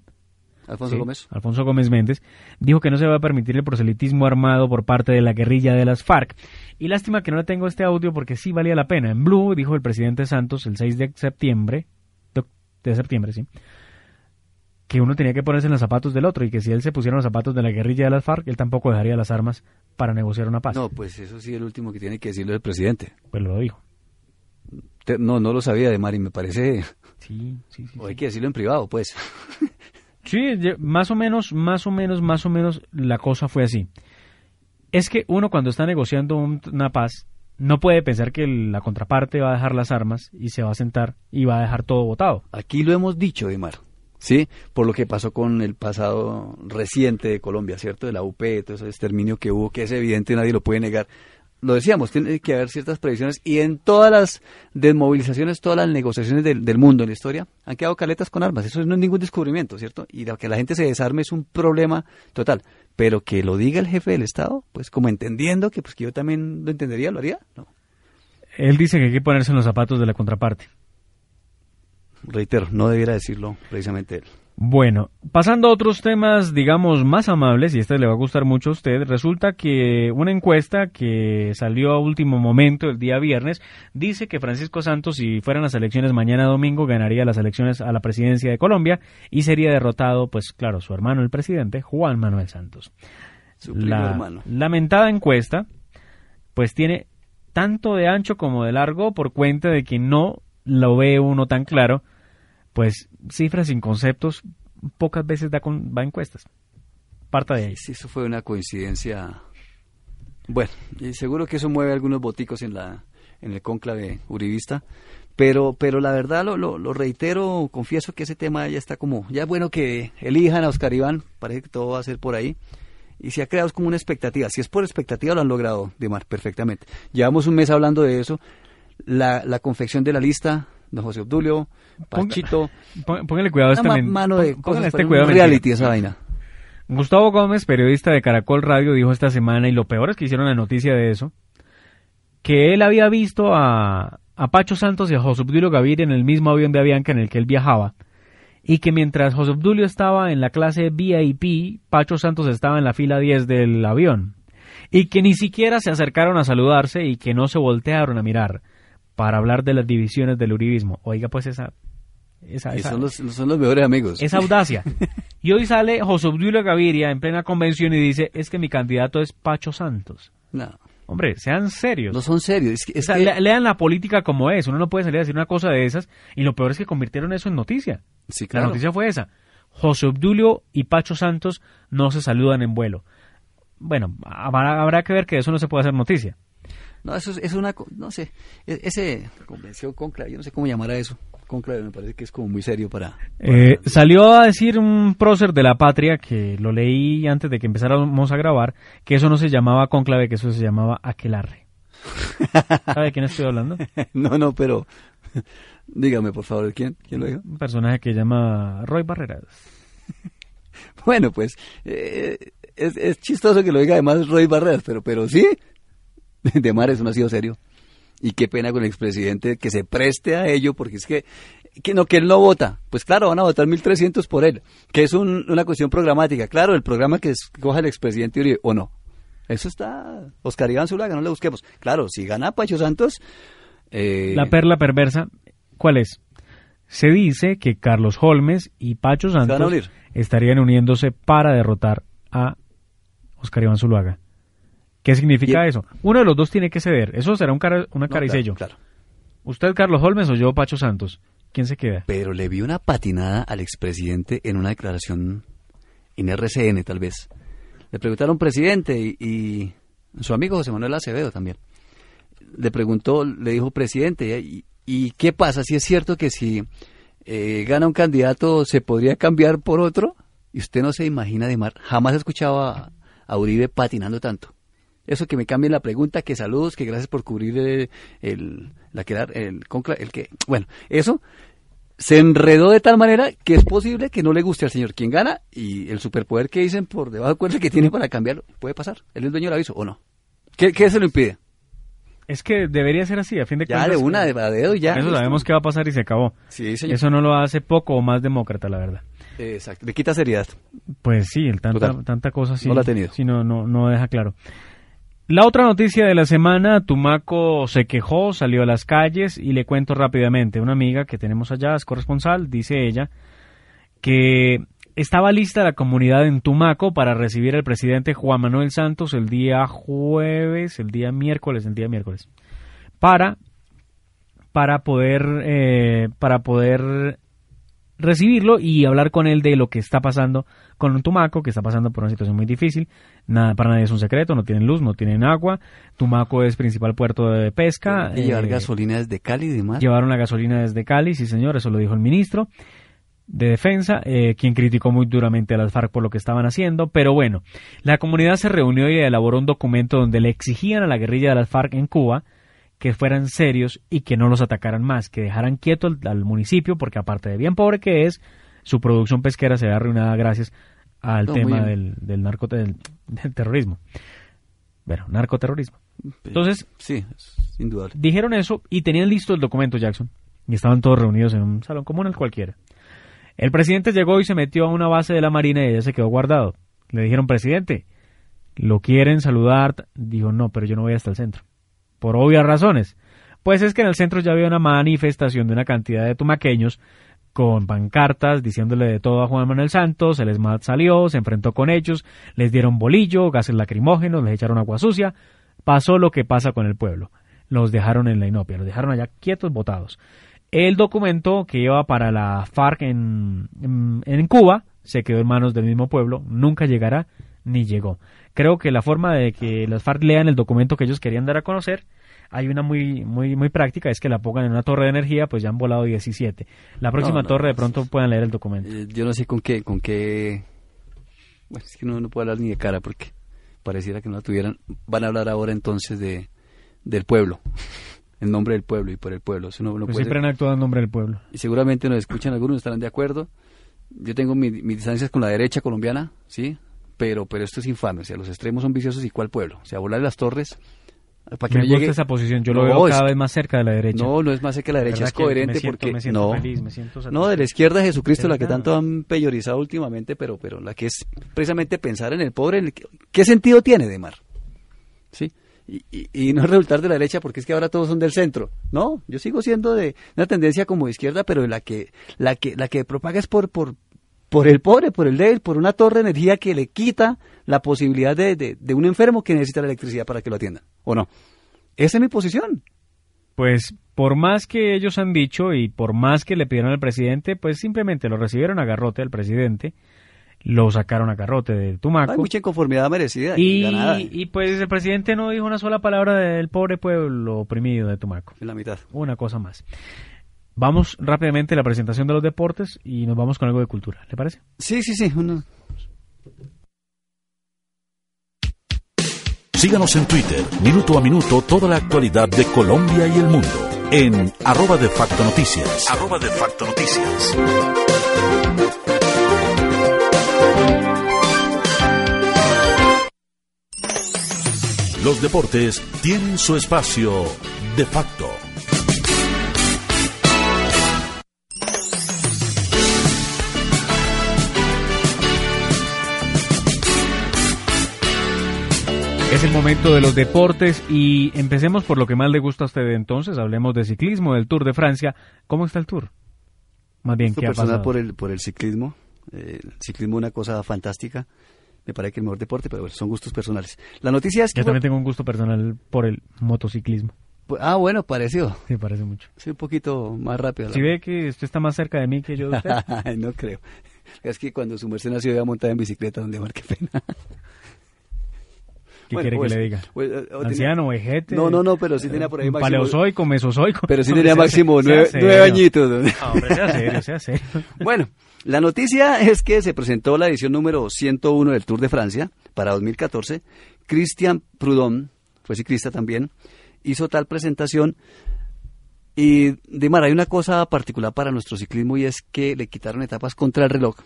Alfonso Sí, Gómez. Alfonso Gómez Méndez, dijo que no se va a permitir el proselitismo armado por parte de la guerrilla de las FARC. Y lástima que no le tengo este audio porque sí valía la pena. En Blue dijo el presidente Santos el 6 de septiembre, de- septiembre, sí, que uno tenía que ponerse en los zapatos del otro y que si él se pusiera en los zapatos de la guerrilla de las FARC, él tampoco dejaría las armas para negociar una paz. No, pues eso sí es el último que tiene que decirlo el presidente. Pues lo dijo. No, no lo sabía de Mari, me parece. Sí, sí, sí. O hay que decirlo en privado, pues. Sí, más o menos, más o menos, más o menos la cosa fue así. Es que uno cuando está negociando un- una paz no puede pensar que la contraparte va a dejar las armas y se va a sentar y va a dejar todo votado. Aquí lo hemos dicho, Dimar, ¿sí? Por lo que pasó con el pasado reciente de Colombia, ¿cierto? De la UP, todo ese exterminio que hubo, que es evidente, nadie lo puede negar. Lo decíamos, tiene que haber ciertas previsiones y en todas las desmovilizaciones, todas las negociaciones del, del mundo en la historia, han quedado caletas con armas. Eso no es ningún descubrimiento, ¿cierto? Y lo que la gente se desarme es un problema total. Pero que lo diga el jefe del Estado, pues como entendiendo que pues que yo también lo entendería, lo haría, no. Él dice que hay que ponerse en los zapatos de la contraparte. Reitero, no debiera decirlo precisamente él. Bueno, pasando a otros temas, digamos, más amables, y este le va a gustar mucho a usted, resulta que una encuesta que salió a último momento el día viernes dice que Francisco Santos, si fueran las elecciones mañana domingo, ganaría las elecciones a la presidencia de Colombia y sería derrotado, pues claro, su hermano el presidente, Juan Manuel Santos. Su La hermano. lamentada encuesta, pues tiene tanto de ancho como de largo por cuenta de que no lo ve uno tan claro, pues cifras sin conceptos pocas veces da con, va a encuestas. Parta de ahí. Sí, eso fue una coincidencia. Bueno, y seguro que eso mueve algunos boticos en la en el cónclave uribista, pero pero la verdad lo, lo, reitero, confieso que ese tema ya está como ya es bueno que elijan a Oscar Iván, parece que todo va a ser por ahí. Y se ha creado como una expectativa. Si es por expectativa, lo han logrado, Dimar, perfectamente. Llevamos un mes hablando de eso. La, la confección de la lista, don José Obdulio, Pachito, Póngale cuidado a esta ma- mano de cosas, este cuidado mentira. reality esa vaina. Gustavo Gómez, periodista de Caracol Radio, dijo esta semana, y lo peor es que hicieron la noticia de eso, que él había visto a, a Pacho Santos y a José Obdulio Gaviria en el mismo avión de Avianca en el que él viajaba, y que mientras José Obdulio estaba en la clase VIP, Pacho Santos estaba en la fila 10 del avión, y que ni siquiera se acercaron a saludarse y que no se voltearon a mirar para hablar de las divisiones del uribismo. Oiga, pues esa... esa, son los, son los mejores amigos. esa audacia. Y hoy sale José Obdulio Gaviria en plena convención y dice, es que mi candidato es Pacho Santos. No, Hombre, sean serios. no son serios. Es que, O es sea, que- le- lean la política como es. Uno no puede salir a decir una cosa de esas. Y lo peor es que convirtieron eso en noticia. sí, La claro. noticia fue esa. José Obdulio y Pacho Santos no se saludan en vuelo. Bueno, habrá, habrá que ver que eso no se puede hacer noticia. No, eso es, es una, no sé, e- ese convención conclave, yo no sé cómo llamar a eso. Conclave me parece que es como muy serio para... Eh, salió a decir un prócer de la patria, que lo leí antes de que empezáramos a grabar, que eso no se llamaba conclave, que eso se llamaba aquelarre. ¿Sabe de quién estoy hablando? no, no, pero dígame por favor, ¿quién? ¿Quién lo dijo? Un personaje que llama Roy Barreras. Bueno, pues eh, es, es chistoso que lo diga además Roy Barreras, pero, pero sí, de mar eso no ha sido serio. Y qué pena con el expresidente que se preste a ello, porque es que, que no que él no vota. Pues claro, van a votar 1.300 por él, que es un- una cuestión programática. Claro, el programa que escoja el expresidente Uribe, o no. Eso está, Oscar Iván Zulaga, no le busquemos. Claro, si gana Pacho Santos... eh, La perla perversa, ¿cuál es? Se dice que Carlos Holmes y Pacho Santos unir. estarían uniéndose para derrotar a Oscar Iván Zuluaga. ¿Qué significa Y- eso? Uno de los dos tiene que ceder. Eso será un cara, una no, cara y claro, sello. claro. ¿Usted, Carlos Holmes, o yo, Pacho Santos? ¿Quién se queda? Pero le vi una patinada al expresidente en una declaración en RCN, tal vez. Le preguntaron, presidente, y, y su amigo José Manuel Acevedo también. Le preguntó, le dijo, presidente, ¿y, y qué pasa si es cierto que si eh, gana un candidato se podría cambiar por otro? Y usted no se imagina, Dimar, jamás escuchaba a Uribe patinando tanto. Eso que me cambie la pregunta, que saludos, que gracias por cubrir el, el, la que, el, concla- el que, bueno, eso se enredó de tal manera que es posible que no le guste al señor quien gana y el superpoder que dicen por debajo de cuerda que tiene para cambiarlo puede pasar. Él es dueño del aviso o no. ¿Qué, qué se lo impide? Es que debería ser así, a fin de Ya cuentas. de una, de a dedo, ya. Eso sabemos qué va a pasar y se acabó. Sí, señor. Eso no lo hace poco o más demócrata, la verdad. Exacto. Le quita seriedad. Pues sí, el tanta, Total. tanta cosa sí. No la ha tenido. Sí, no, no, no deja claro. La otra noticia de la semana, Tumaco se quejó, salió a las calles y le cuento rápidamente. Una amiga que tenemos allá, es corresponsal, dice ella, que estaba lista la comunidad en Tumaco para recibir al presidente Juan Manuel Santos el día jueves, el día miércoles, el día miércoles, para, para poder, eh, para poder recibirlo y hablar con él de lo que está pasando con Tumaco, que está pasando por una situación muy difícil. Nada, para nadie es un secreto, no tienen luz, no tienen agua. Tumaco es principal puerto de pesca. Y llevar eh, gasolina desde Cali y demás. Llevaron la gasolina desde Cali, sí señor, eso lo dijo el ministro de Defensa, eh, quien criticó muy duramente a las FARC por lo que estaban haciendo, pero bueno, la comunidad se reunió y elaboró un documento donde le exigían a la guerrilla de las FARC en Cuba que fueran serios y que no los atacaran más, que dejaran quieto al, al municipio, porque aparte de bien pobre que es, su producción pesquera se ve arruinada gracias al No, tema del, del, narco, del, del terrorismo. Bueno, narcoterrorismo. Entonces, Sí, es indudable. dijeron eso y tenían listo el documento Jackson y estaban todos reunidos en un salón común al cualquiera. El presidente llegó y se metió a una base de la Marina y ella se quedó guardado. Le dijeron, presidente, ¿lo quieren saludar? Dijo, no, pero yo no voy hasta el centro. Por obvias razones. Pues es que en el centro ya había una manifestación de una cantidad de tumaqueños con pancartas diciéndole de todo a Juan Manuel Santos, el ESMAD salió, se enfrentó con ellos, les dieron bolillo, gases lacrimógenos, les echaron agua sucia, pasó lo que pasa con el pueblo, los dejaron en la inopia, los dejaron allá quietos, botados. El documento que iba para la FARC en, en, Cuba se quedó en manos del mismo pueblo, nunca llegará ni llegó. Creo que la forma de que las FARC lean el documento que ellos querían dar a conocer hay una muy muy muy práctica, es que la pongan en una torre de energía, pues ya han volado 17. La próxima torre de pronto puedan leer el documento. Eh, yo no sé con qué, con qué... Bueno, es que no, no puedo hablar ni de cara porque pareciera que no la tuvieran. Van a hablar ahora entonces de del pueblo, en nombre del pueblo y por el pueblo. Pues siempre han actuado en nombre del pueblo. Y seguramente nos escuchan algunos, estarán de acuerdo. Yo tengo mis distancias con la derecha colombiana, ¿sí? Pero, pero esto es infame, o sea, los extremos son viciosos y cuál pueblo. O sea, volar las torres para que me no esa posición, yo lo veo cada vez más cerca de la derecha. No, no es más cerca de la derecha, es coherente porque no, no de la izquierda Jesucristo, la que tanto han peyorizado últimamente, pero pero la que es precisamente pensar en el pobre, ¿qué sentido tiene de mar? ¿Sí? Y, y, no resultar de la derecha porque es que ahora todos son del centro. No, yo sigo siendo de una tendencia como de izquierda, pero la que la que la que propaga es por por por el pobre, por el débil, por una torre de energía que le quita la posibilidad de, de, un enfermo que necesita la electricidad para que lo atiendan, ¿o no? Esa es mi posición. Pues por más que ellos han dicho y por más que le pidieron al presidente, pues simplemente lo recibieron a garrote al presidente, lo sacaron a garrote del Tumaco. Hay mucha inconformidad merecida y, y, pues el presidente no dijo una sola palabra del pobre pueblo oprimido de Tumaco. En la mitad. Una cosa más. Vamos rápidamente a la presentación de los deportes y nos vamos con algo de cultura. ¿Le parece? Sí, sí, sí. Síganos en Twitter, minuto a minuto, toda la actualidad de Colombia y el mundo. En arroba de facto noticias. Arroba de facto noticias. Los deportes tienen su espacio de facto. Es el momento de los deportes y empecemos por lo que más le gusta a usted entonces. Hablemos de ciclismo, del Tour de Francia. ¿Cómo está el Tour? Más bien, ¿qué ha pasado? por el, por el ciclismo. Eh, el ciclismo es una cosa fantástica. Me parece que el mejor deporte, pero son gustos personales. La noticia es que... Yo también tengo un gusto personal por el motociclismo. Pues, ah, bueno, parecido. Sí, parece mucho. Sí, un poquito más rápido. Si ve que usted está más cerca de mí que yo de usted. no creo. Es que cuando su merced nació iba a montar en bicicleta, donde mar, qué pena. ¿Qué quiere que pues, le diga? Pues, eh, ¿Anciano, vejete? No, no, no, pero sí tenía por ahí máximo... Paleozoico, mesozoico. Pero sí tenía máximo nueve, nueve, añitos. No, hombre, sea serio, sea serio. Bueno, la noticia es que se presentó la edición número 101 del Tour de Francia para 2014. Christian Prudhomme, fue ciclista también, hizo tal presentación. Y, Dimar, hay una cosa particular para nuestro ciclismo y es que le quitaron etapas contra el reloj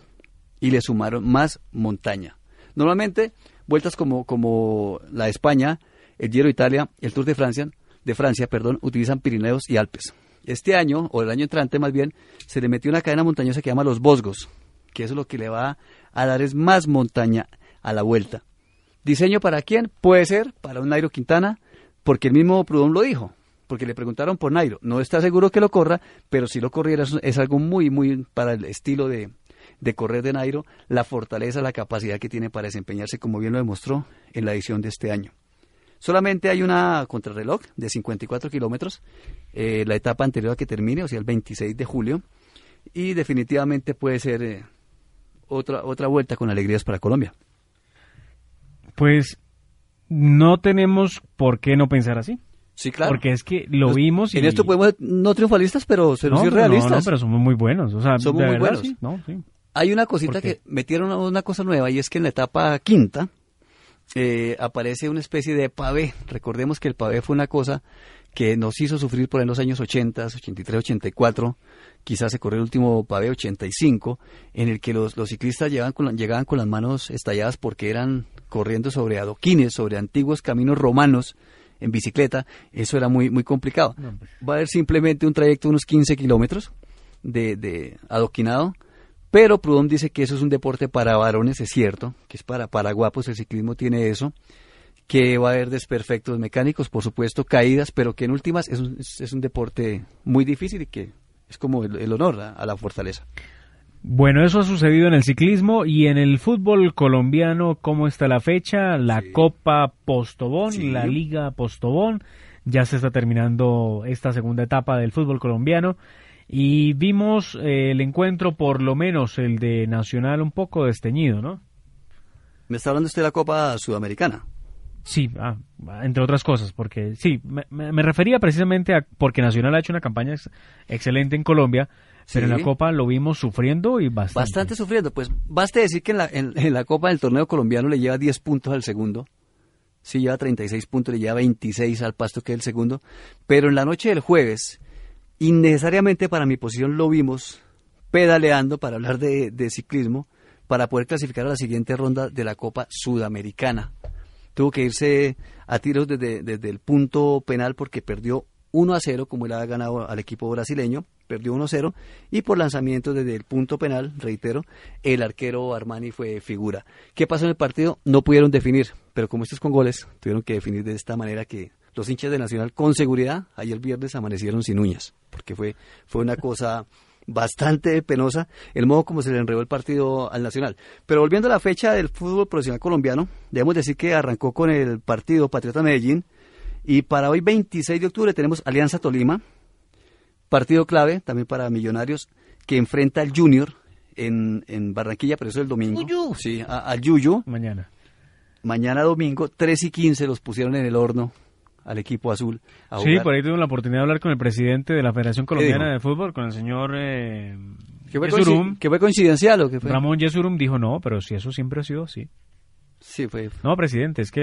y le sumaron más montaña. Normalmente vueltas como, como la de España, el Giro de Italia, el Tour de Francia, de Francia, perdón, utilizan Pirineos y Alpes. Este año, o el año entrante más bien, se le metió una cadena montañosa que llama los Bosgos, que eso lo que le va a dar es más montaña a la vuelta. ¿Diseño para quién? Puede ser para un Nairo Quintana, porque el mismo Prudón lo dijo, porque le preguntaron por Nairo. No está seguro que lo corra, pero si lo corriera es algo muy, muy para el estilo de, de correr de Nairo, la fortaleza, la capacidad que tiene para desempeñarse, como bien lo demostró en la edición de este año. Solamente hay una contrarreloj de 54 kilómetros, eh, la etapa anterior a que termine, o sea, el 26 de julio, y definitivamente puede ser eh, otra, otra vuelta con alegrías para Colombia. Pues no tenemos por qué no pensar así. Sí, claro. Porque es que lo vimos y... En esto podemos, no triunfalistas, pero ser realistas. No, pero somos muy buenos. O sea, somos muy buenos. ¿no? Sí. Hay una cosita que metieron una cosa nueva y es que en la etapa quinta eh, aparece una especie de pavé. Recordemos que el pavé fue una cosa que nos hizo sufrir por en los años 80, 83, 84, quizás se corrió el último pavé 85, en el que los, ciclistas llegaban con, llegaban con las manos estalladas porque eran corriendo sobre adoquines, sobre antiguos caminos romanos en bicicleta, eso era muy, muy complicado. Va a haber simplemente un trayecto de unos 15 kilómetros de, de adoquinado, Pero Prudhomme dice que eso es un deporte para varones, es cierto, que es para, para guapos, el ciclismo tiene eso, que va a haber desperfectos mecánicos, por supuesto, caídas, pero que en últimas es un, es, es un deporte muy difícil y que es como el, el honor a, a la fortaleza. Bueno, eso ha sucedido en el ciclismo y en el fútbol colombiano, ¿cómo está la fecha? La Sí. Copa Postobón, Sí. la Liga Postobón, ya se está terminando esta segunda etapa del fútbol colombiano y vimos eh, el encuentro, por lo menos el de Nacional, un poco desteñido, ¿no? Me está hablando usted de la Copa Sudamericana. Sí, ah, entre otras cosas, porque sí, me, me- refería precisamente a porque Nacional ha hecho una campaña ex- excelente en Colombia, pero en la Copa lo vimos sufriendo y bastante. Bastante sufriendo. Pues baste decir que en la, en, en la Copa del torneo colombiano le lleva 10 puntos al segundo. Sí, lleva 36 puntos, le lleva 26 al Pasto, que es el segundo. Pero en la noche del jueves, innecesariamente para mi posición lo vimos pedaleando para hablar de, de ciclismo, para poder clasificar a la siguiente ronda de la Copa Sudamericana. Tuvo que irse a tiros desde, desde el punto penal porque perdió 1 a 0, como él había ganado al equipo brasileño, perdió 1 a 0, y por lanzamiento desde el punto penal, reitero, el arquero Armani fue figura. ¿Qué pasó en el partido? No pudieron definir, pero como esto es con goles, tuvieron que definir de esta manera que los hinchas de Nacional, con seguridad, ayer viernes amanecieron sin uñas, porque fue, fue una cosa bastante penosa el modo como se le enredó el partido al Nacional. Pero volviendo a la fecha del fútbol profesional colombiano, debemos decir que arrancó con el partido Patriota Medellín y para hoy 26 de octubre tenemos Alianza Tolima, partido clave también para Millonarios que enfrenta al Junior en, en Barranquilla, pero eso es el domingo. Sí, al Yuyu. Mañana. Mañana domingo, 3 y 15 los pusieron en el horno al equipo azul. a Sí, jugar. por ahí tuve la oportunidad de hablar con el presidente de la Federación Colombiana de Fútbol, con el señor eh, ¿Que fue, Yesurum. que fue coincidencial o que fue? Ramón Yesurum dijo no, pero si eso siempre ha sido así. Sí, fue. No, presidente, es que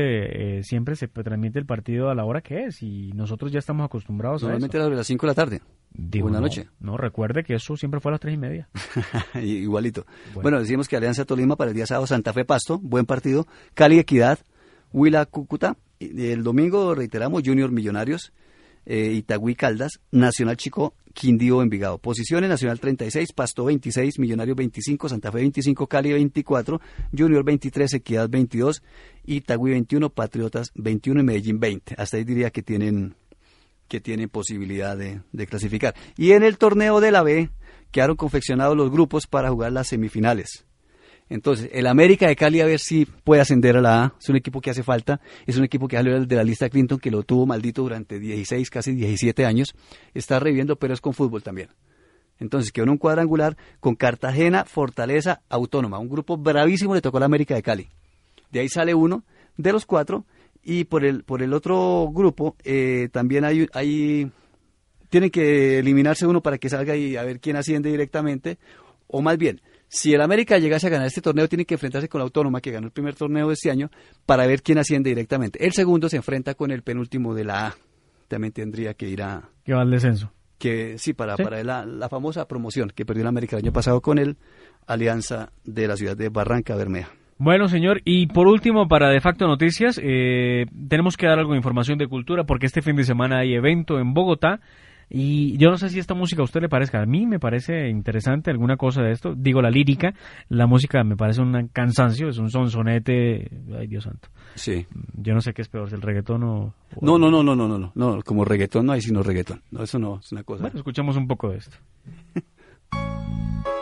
eh, siempre se transmite el partido a la hora que es y nosotros ya estamos acostumbrados Normalmente a eso. era a las 5 de la tarde. Digo, Buena no, noche. No, recuerde que eso siempre fue a las tres y media. Igualito. Bueno. Bueno. decimos que Alianza Tolima para el día sábado, Santa Fe Pasto, buen partido. Cali Equidad, Huila Cúcuta. El domingo, reiteramos, Junior Millonarios, eh, Itagüí Caldas, Nacional Chico, Quindío Envigado. Posiciones, Nacional 36, Pasto 26, Millonarios 25, Santa Fe 25, Cali 24, Junior 23, Equidad 22, Itagüí 21, Patriotas 21 y Medellín 20. Hasta ahí diría que tienen que tienen posibilidad de, de clasificar. Y en el torneo de la B quedaron confeccionados los grupos para jugar las semifinales. Entonces, el América de Cali a ver si puede ascender a la A. Es un equipo que hace falta. Es un equipo que salió de la lista Clinton, que lo tuvo maldito durante 16, casi 17 años. Está reviviendo, pero es con fútbol también. Entonces, quedó en un cuadrangular con Cartagena, Fortaleza, Autónoma. Un grupo bravísimo le tocó a la América de Cali. De ahí sale uno de los cuatro. Y por el, por el otro grupo eh, también hay, hay tienen que eliminarse uno para que salga y a ver quién asciende directamente. O más bien, si el América llegase a ganar este torneo, tiene que enfrentarse con la Autónoma, que ganó el primer torneo de este año, para ver quién asciende directamente. El segundo se enfrenta con el penúltimo de la A. También tendría que ir a... Que va al descenso. que Sí, para, Sí. para la, la famosa promoción que perdió el América el año pasado con el Alianza de la ciudad de Barranca Bermeja. Bueno, señor, y por último, para De Facto Noticias, eh, tenemos que dar algo de información de cultura porque este fin de semana hay evento en Bogotá y yo no sé si esta música a usted le parezca. A mí me parece interesante alguna cosa de esto. Digo, la lírica, la música me parece un cansancio, es un sonsonete. Ay, Dios santo. Sí. Yo no sé qué es peor, si el reggaetón o... No, no, no, no, no, no, no, no, como reggaetón no hay sino reggaetón. No, eso no es una cosa. Bueno, escuchamos un poco de esto.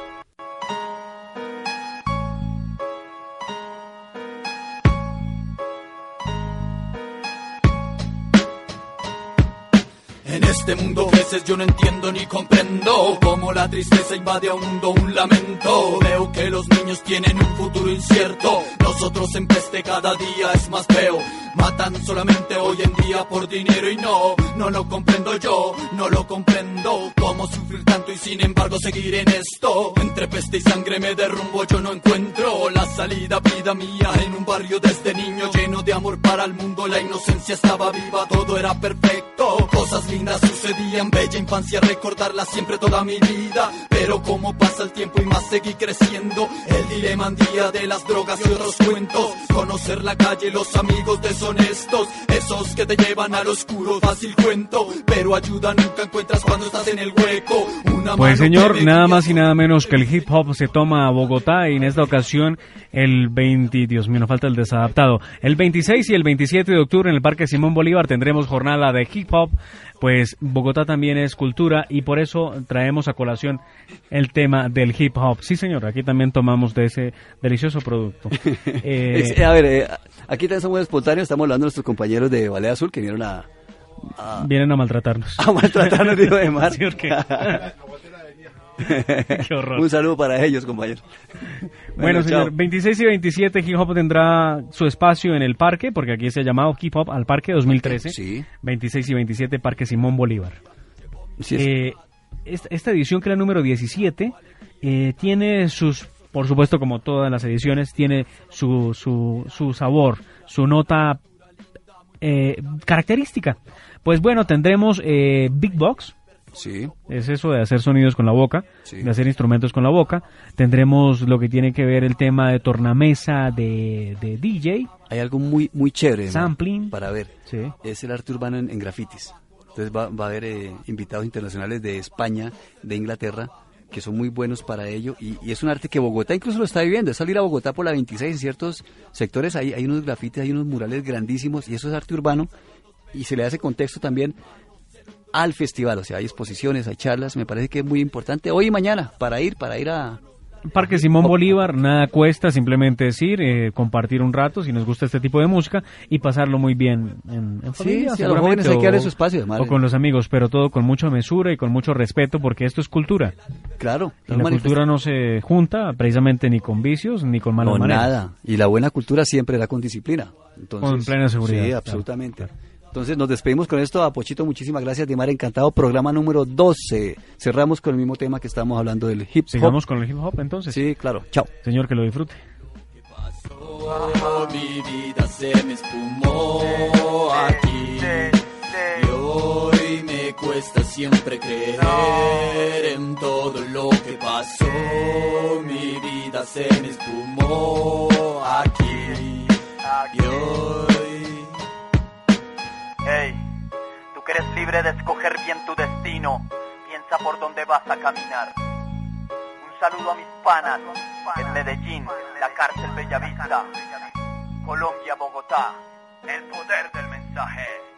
este mundo creces yo no entiendo ni comprendo Cómo la tristeza invade a un mundo, un lamento. Veo que los niños tienen un futuro incierto. Nosotros en peste cada día es más feo Matan solamente hoy en día por dinero y no No lo comprendo yo, no lo comprendo. Cómo sufrir tanto y sin embargo seguir en esto Entre peste y sangre me derrumbo, yo no encuentro La salida, vida mía, en un barrio desde niño Lleno de amor para el mundo, la inocencia estaba viva Todo era perfecto, cosas lindas sucedían, bella infancia recordarla siempre toda mi vida. Pero como pasa el tiempo y más seguí creciendo, el dilema día de las drogas y otros cuentos. Conocer la calle, los amigos deshonestos, esos que te llevan al oscuro, fácil cuento. Pero ayuda nunca encuentras cuando estás en el hueco. Una Pues señor, nada más y nada menos que el hip hop se toma a Bogotá y en esta ocasión el 20, Dios mío, no falta el desadaptado. El 26 y el 27 de octubre en el Parque Simón Bolívar tendremos jornada de hip hop, pues Bogotá también es cultura y por eso traemos a colación el tema del hip hop. Sí señor, aquí también tomamos de ese delicioso producto. Eh, Es- a ver, eh, aquí también somos espontáneos, estamos hablando de nuestros compañeros de Ballet Azul que vinieron a, a, vienen a maltratarnos. a maltratarnos, dijo de mar. Sí, Qué horror. Un saludo para ellos, compañeros. Bueno, señor, chao. 26 y 27 Hip Hop tendrá su espacio en el parque, porque aquí se ha llamado Hip Hop al Parque 2013. Sí. 26 y 27 Parque Simón Bolívar. Sí, Eh, esta, esta edición, que era número 17, eh, tiene sus, por supuesto, como todas las ediciones, tiene su, su, su sabor, su nota eh, característica. Pues bueno, tendremos eh, Big Box, sí. es eso de hacer sonidos con la boca, Sí. de hacer instrumentos con la boca. Tendremos lo que tiene que ver el tema de tornamesa de, de DJ. Hay algo muy muy chévere. ¿no? Sampling. Para ver. Sí. Es el arte urbano en, en grafitis. Entonces va, va a haber eh, invitados internacionales de España, de Inglaterra, que son muy buenos para ello. Y, y es un arte que Bogotá incluso lo está viviendo. Es salir a Bogotá por la 26 en ciertos sectores. Hay, hay unos grafitis, hay unos murales grandísimos y eso es arte urbano. Y se le hace contexto también al festival. O sea, hay exposiciones, hay charlas. Me parece que es muy importante hoy y mañana para ir, para ir a, Parque Simón Bolívar, nada cuesta, simplemente decir, eh, compartir un rato si nos gusta este tipo de música y pasarlo muy bien en, en Sí, familia, sí, a los jóvenes hay que darle su espacio, además. O con los amigos, pero todo con mucha mesura y con mucho respeto porque esto es cultura. Claro. Y la cultura no se junta precisamente ni con vicios ni con malas No, maneras. nada. Y la buena cultura siempre da con disciplina. Entonces, Con plena seguridad, Sí, claro, absolutamente. Entonces nos despedimos con esto. A Pochito, muchísimas gracias. Dimar, encantado. Programa número 12. Cerramos con el mismo tema que estamos hablando del hip hop. Sigamos con el hip hop entonces. Sí, claro. Chao. Señor, que lo disfrute. Oh, mi vida se me espumó aquí y hoy me cuesta siempre creer en todo lo que pasó. Mi vida se me espumó aquí y hoy. Hey, tú que eres libre de escoger bien tu destino, piensa por dónde vas a caminar. Un saludo a mis panas en Medellín, la cárcel Bellavista, Colombia, Bogotá, el poder del mensaje.